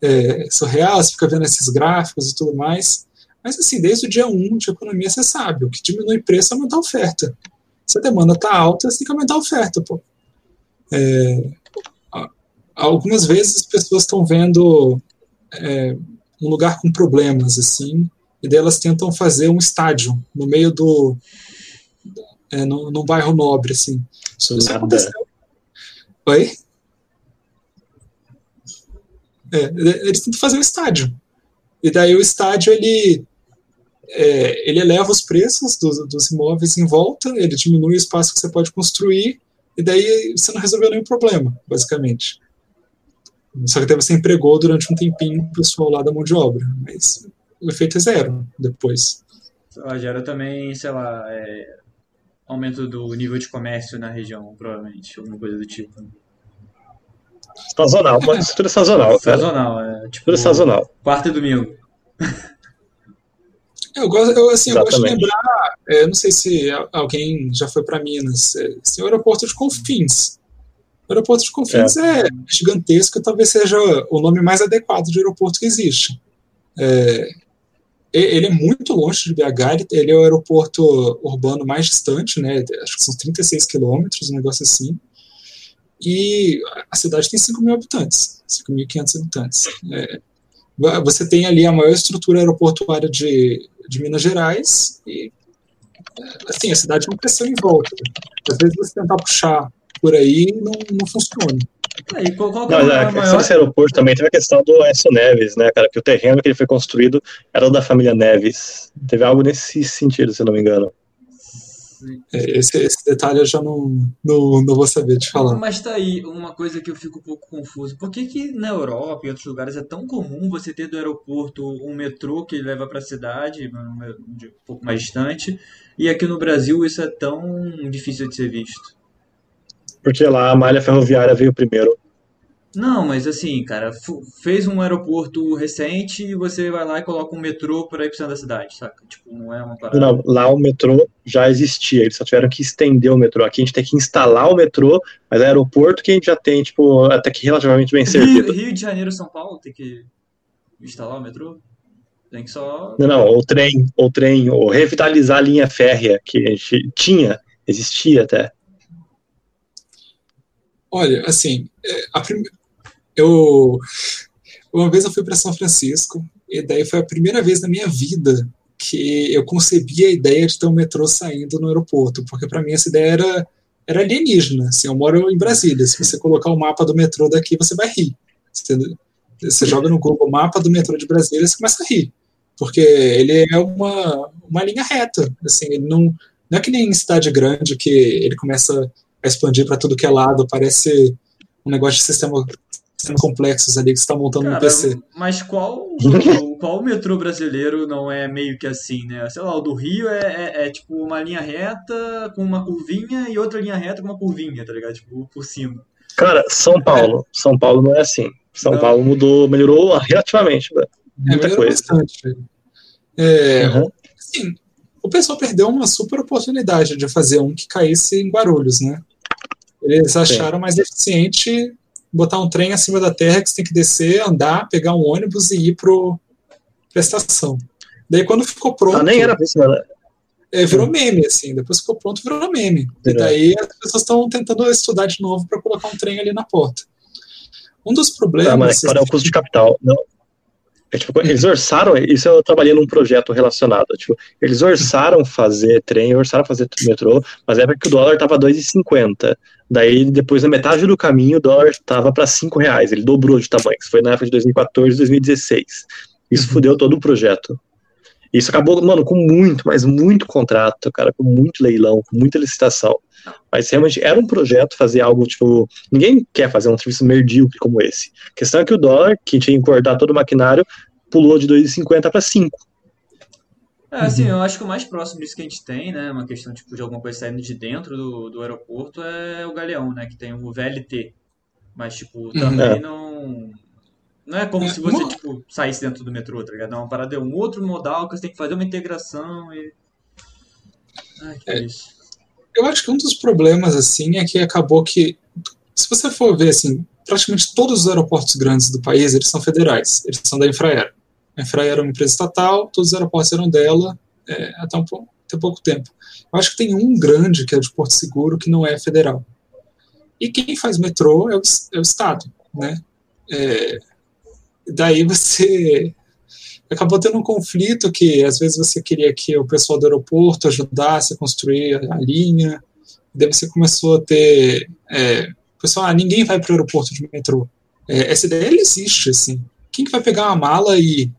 é, surreal, você fica vendo esses gráficos e tudo mais. Mas, assim, desde o dia 1 de economia, você sabe, o que diminui preço é aumentar a oferta. Se a demanda está alta, você tem que aumentar a oferta, pô. É, algumas vezes as pessoas estão vendo é, um lugar com problemas, assim, e daí elas tentam fazer um estádio no meio do. É, no, num bairro nobre, assim. Isso aconteceu. Oi? É, eles tentam fazer um estádio. E daí o estádio, ele, é, ele eleva os preços dos, dos imóveis em volta, ele diminui o espaço que você pode construir, e daí você não resolveu nenhum problema, basicamente. Só que daí você empregou durante um tempinho o pessoal lá da mão de obra, mas o efeito é zero depois. Gera também, sei lá, é, aumento do nível de comércio na região, provavelmente, alguma coisa do tipo. Sazonal, uma estrutura sazonal. Sazonal, é. Tipo, estrutura sazonal. Quarta e domingo. Eu, gosto, eu, assim, eu gosto de lembrar, é, não sei se alguém já foi para Minas, é, assim, o aeroporto de Confins. O aeroporto de Confins é. é gigantesco, talvez seja o nome mais adequado de aeroporto que existe. É, ele é muito longe de BH, ele é o aeroporto urbano mais distante, né? Acho que são 36 quilômetros, um negócio assim. E a cidade tem 5 mil habitantes, 5.500 habitantes. É, você tem ali a maior estrutura aeroportuária de, de Minas Gerais e assim, a cidade não cresceu em volta. Às vezes você tentar puxar por aí não, não funciona. Aí, qual, qual não, é a maior... desse aeroporto também teve a questão do Aécio Neves, né, cara? Que o terreno que ele foi construído era da família Neves. Teve algo nesse sentido, se não me engano. É, esse, esse, detalhe eu já não, não, não vou saber te falar. Mas tá aí uma coisa que eu fico um pouco confuso. Por que, que na Europa e outros lugares é tão comum você ter do aeroporto um metrô que leva para a cidade, um pouco mais distante, e aqui no Brasil isso é tão difícil de ser visto? Porque lá a malha ferroviária veio primeiro. Não, mas assim, cara, fez um aeroporto recente e você vai lá e coloca um metrô para ir pro centro da cidade, saca? Tipo, não é uma parada. Não, lá o metrô já existia, eles só tiveram que estender o metrô. Aqui a gente tem que instalar o metrô, mas é aeroporto que a gente já tem, tipo, até que relativamente bem servido. Rio, Rio de Janeiro São Paulo tem que instalar o metrô? Tem que só. Não, não, o trem, o trem, ou revitalizar a linha férrea que a gente tinha, existia até. Olha, assim, é, primeira eu uma vez eu fui para São Francisco e daí foi a primeira vez na minha vida que eu concebi a ideia de ter um metrô saindo no aeroporto, porque para mim essa ideia era era alienígena. Assim, eu moro em Brasília. Se você colocar o mapa do metrô daqui, você vai rir. Você, você joga no Google mapa do metrô de Brasília, você começa a rir, porque ele é uma, uma linha reta. Assim, ele não não é que nem em cidade grande que ele começa expandir para tudo que é lado, parece um negócio de sistema sistemas complexos ali que você está montando Cara, no PC. Mas qual, (laughs) qual metrô brasileiro não é meio que assim, né? Sei lá, o do Rio é, é, é, tipo uma linha reta com uma curvinha e outra linha reta com uma curvinha, tá ligado? Tipo, por cima. Cara, São Paulo. É. São Paulo não é assim. São não. Paulo mudou, melhorou relativamente. Né? Muita é, coisa. Bastante. É, uhum. assim, o pessoal perdeu uma super oportunidade de fazer um que caísse em Guarulhos, né? Eles acharam mais eficiente botar um trem acima da terra que você tem que descer, andar, pegar um ônibus e ir pro, pra estação. Daí quando ficou pronto. Ah, nem era né? É, virou meme, assim. Depois ficou pronto, virou meme. E daí as pessoas estão tentando estudar de novo para colocar um trem ali na porta. Um dos problemas. Ah, mas qual é o custo de capital? Não. É, tipo, eles orçaram, isso eu trabalhei num projeto relacionado. Tipo, eles orçaram fazer trem, orçaram fazer metrô, mas é porque o dólar tava 2,50. Daí, depois, na metade do caminho, o dólar tava para 5 reais. Ele dobrou de tamanho. Isso foi na época de 2014, 2016. Isso fudeu todo o projeto. Isso acabou, mano, com muito, mas muito contrato, cara, com muito leilão, com muita licitação. Mas realmente era um projeto fazer algo, tipo, ninguém quer fazer um serviço medíocre como esse. A questão é que o dólar, que tinha que importar todo o maquinário, pulou de 2,50 para 5. É, assim, eu acho que o mais próximo disso que a gente tem, né, uma questão tipo, de alguma coisa saindo de dentro do, do aeroporto é o Galeão, né, que tem o VLT. Mas, tipo, também É. não... Não é como se você, tipo, saísse dentro do metrô, tá ligado? É uma parada, é um outro modal que você tem que fazer uma integração e... Ai, que isso. Eu acho que um dos problemas, assim, é que acabou que, se você for ver, assim, praticamente todos os aeroportos grandes do país, eles são federais, eles são da Infraero. A Infraero é uma empresa estatal, todos os aeroportos eram dela é, até, um, até pouco tempo. Eu acho que tem um grande, que é o de Porto Seguro, que não é federal. E quem faz metrô é o, é o Estado, né? É, daí você acabou tendo um conflito que às vezes você queria que o pessoal do aeroporto ajudasse a construir a linha, daí você começou a ter é, pessoal, ah, ninguém vai para o aeroporto de metrô. É, essa ideia ela existe, assim. Quem que vai pegar uma mala e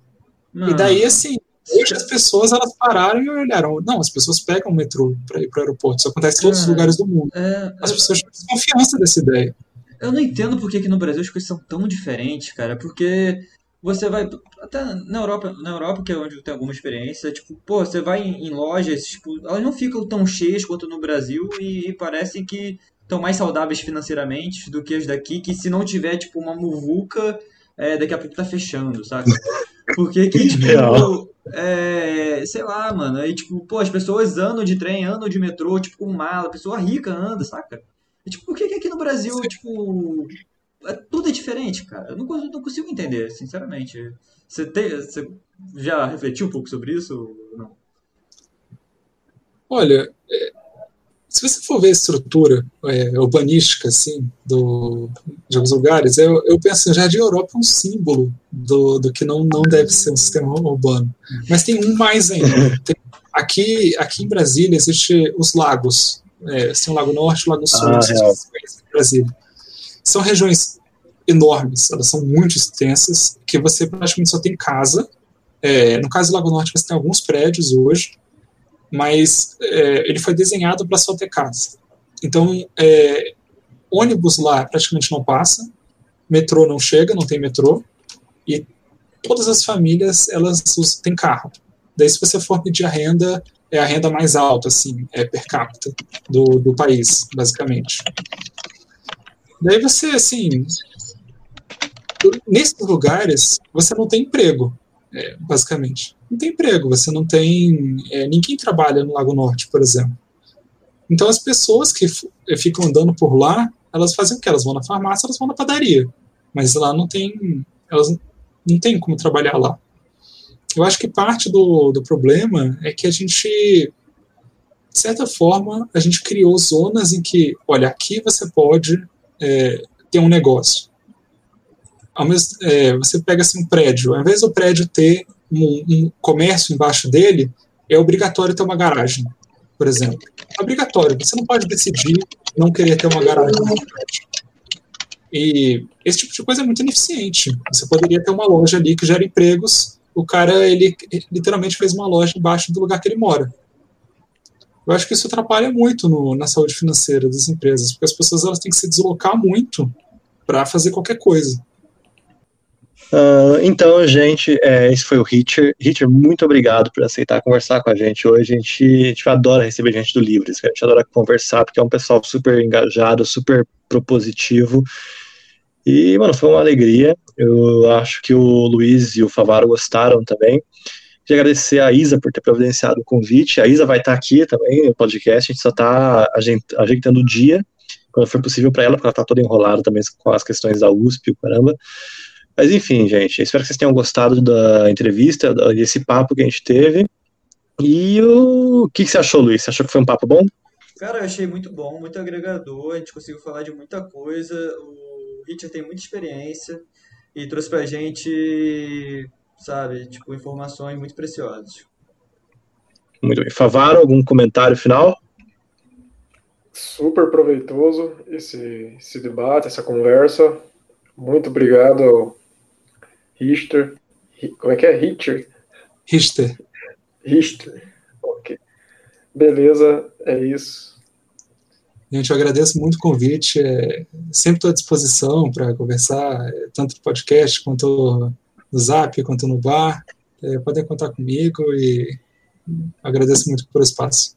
Mano, e daí assim hoje as pessoas elas pararam e olharam, não, as pessoas pegam o metrô para ir para o aeroporto. Isso acontece em todos os Cara, lugares do mundo. é, As pessoas têm desconfiança dessa ideia. Eu não entendo por que aqui no Brasil as coisas são tão diferentes, cara. Porque você vai. Até na Europa, na Europa, que é onde eu tenho alguma experiência, tipo, pô, você vai em, em lojas, tipo, elas não ficam tão cheias quanto no Brasil e, e parecem que estão mais saudáveis financeiramente do que as daqui, que se não tiver, tipo, uma muvuca, é, daqui a pouco tá fechando, saca? Porque que, (laughs) tipo, é, sei lá, mano, aí, tipo, pô, as pessoas andam de trem, andam de metrô, tipo, com mala, pessoa rica anda, saca? E, tipo, por que que aqui no Brasil, tipo, tudo é diferente, cara? Eu não, cons- não consigo entender, sinceramente. Você, tem, você já refletiu um pouco sobre isso? Não. Olha, é, se você for ver a estrutura é, urbanística assim do, de alguns lugares, eu, eu penso que o Jardim Europa é um símbolo do, do que não, não deve ser um sistema urbano. Mas tem um mais ainda. (laughs) Tem- aqui, aqui em Brasília existe os lagos. É, tem o Lago Norte e o Lago Sul. Ah, conhecem Brasília. São regiões enormes, elas são muito extensas, que você praticamente só tem casa. É, no caso do Lago Norte, você tem alguns prédios hoje, mas é, ele foi desenhado para só ter casa. Então, é, ônibus lá praticamente não passa, metrô não chega, não tem metrô, e todas as famílias elas têm carro. Daí, se você for medir a renda, é a renda mais alta, assim, é per capita do, do país, basicamente. Daí você, assim, nesses lugares, você não tem emprego, é, basicamente. Não tem emprego, você não tem. é, ninguém trabalha no Lago Norte, por exemplo. Então, as pessoas que f- ficam andando por lá, elas fazem o quê? Elas vão na farmácia, elas vão na padaria. Mas lá não tem. Elas não tem como trabalhar lá. Eu acho que parte do, do problema é que a gente, de certa forma, a gente criou zonas em que, olha, aqui você pode é, ter um negócio. Mesmo, é, você pega assim, um prédio, ao invés do prédio ter um, um comércio embaixo dele, é obrigatório ter uma garagem, por exemplo. É obrigatório, você não pode decidir não querer ter uma garagem no prédio. E esse tipo de coisa é muito ineficiente. Você poderia ter uma loja ali que gera empregos, o cara, ele literalmente fez uma loja embaixo do lugar que ele mora. Eu acho que isso atrapalha muito no, na saúde financeira das empresas, porque as pessoas elas têm que se deslocar muito para fazer qualquer coisa. Ah, então, gente, é, esse foi o Hitcher. Hitcher, muito obrigado por aceitar conversar com a gente hoje. A gente, a gente adora receber gente do Livres, a gente adora conversar, porque é um pessoal super engajado, super propositivo. E, mano, foi uma alegria. Eu acho que o Luiz e o Favaro gostaram também. Queria agradecer a Isa por ter providenciado o convite. A Isa vai estar aqui também no podcast, a gente só está ajeitando o dia, quando for possível para ela, porque ela está toda enrolada também com as questões da USP, o caramba. Mas enfim, gente, espero que vocês tenham gostado da entrevista, desse papo que a gente teve. E o, o que, que você achou, Luiz? Você achou que foi um papo bom? Cara, eu achei muito bom, muito agregador, a gente conseguiu falar de muita coisa. O Richard tem muita experiência e trouxe pra gente sabe? Tipo, informações muito preciosas. Muito bem. Favaro, algum comentário final? Super proveitoso esse, esse debate, essa conversa. Muito obrigado, Richter. Como é que é? Richter? Richter. Richter. Ok. Beleza, é isso. Gente, eu agradeço muito o convite. É, sempre estou à disposição para conversar, é, tanto no podcast quanto no Zap, quanto no bar. É, podem contar comigo e agradeço muito pelo espaço.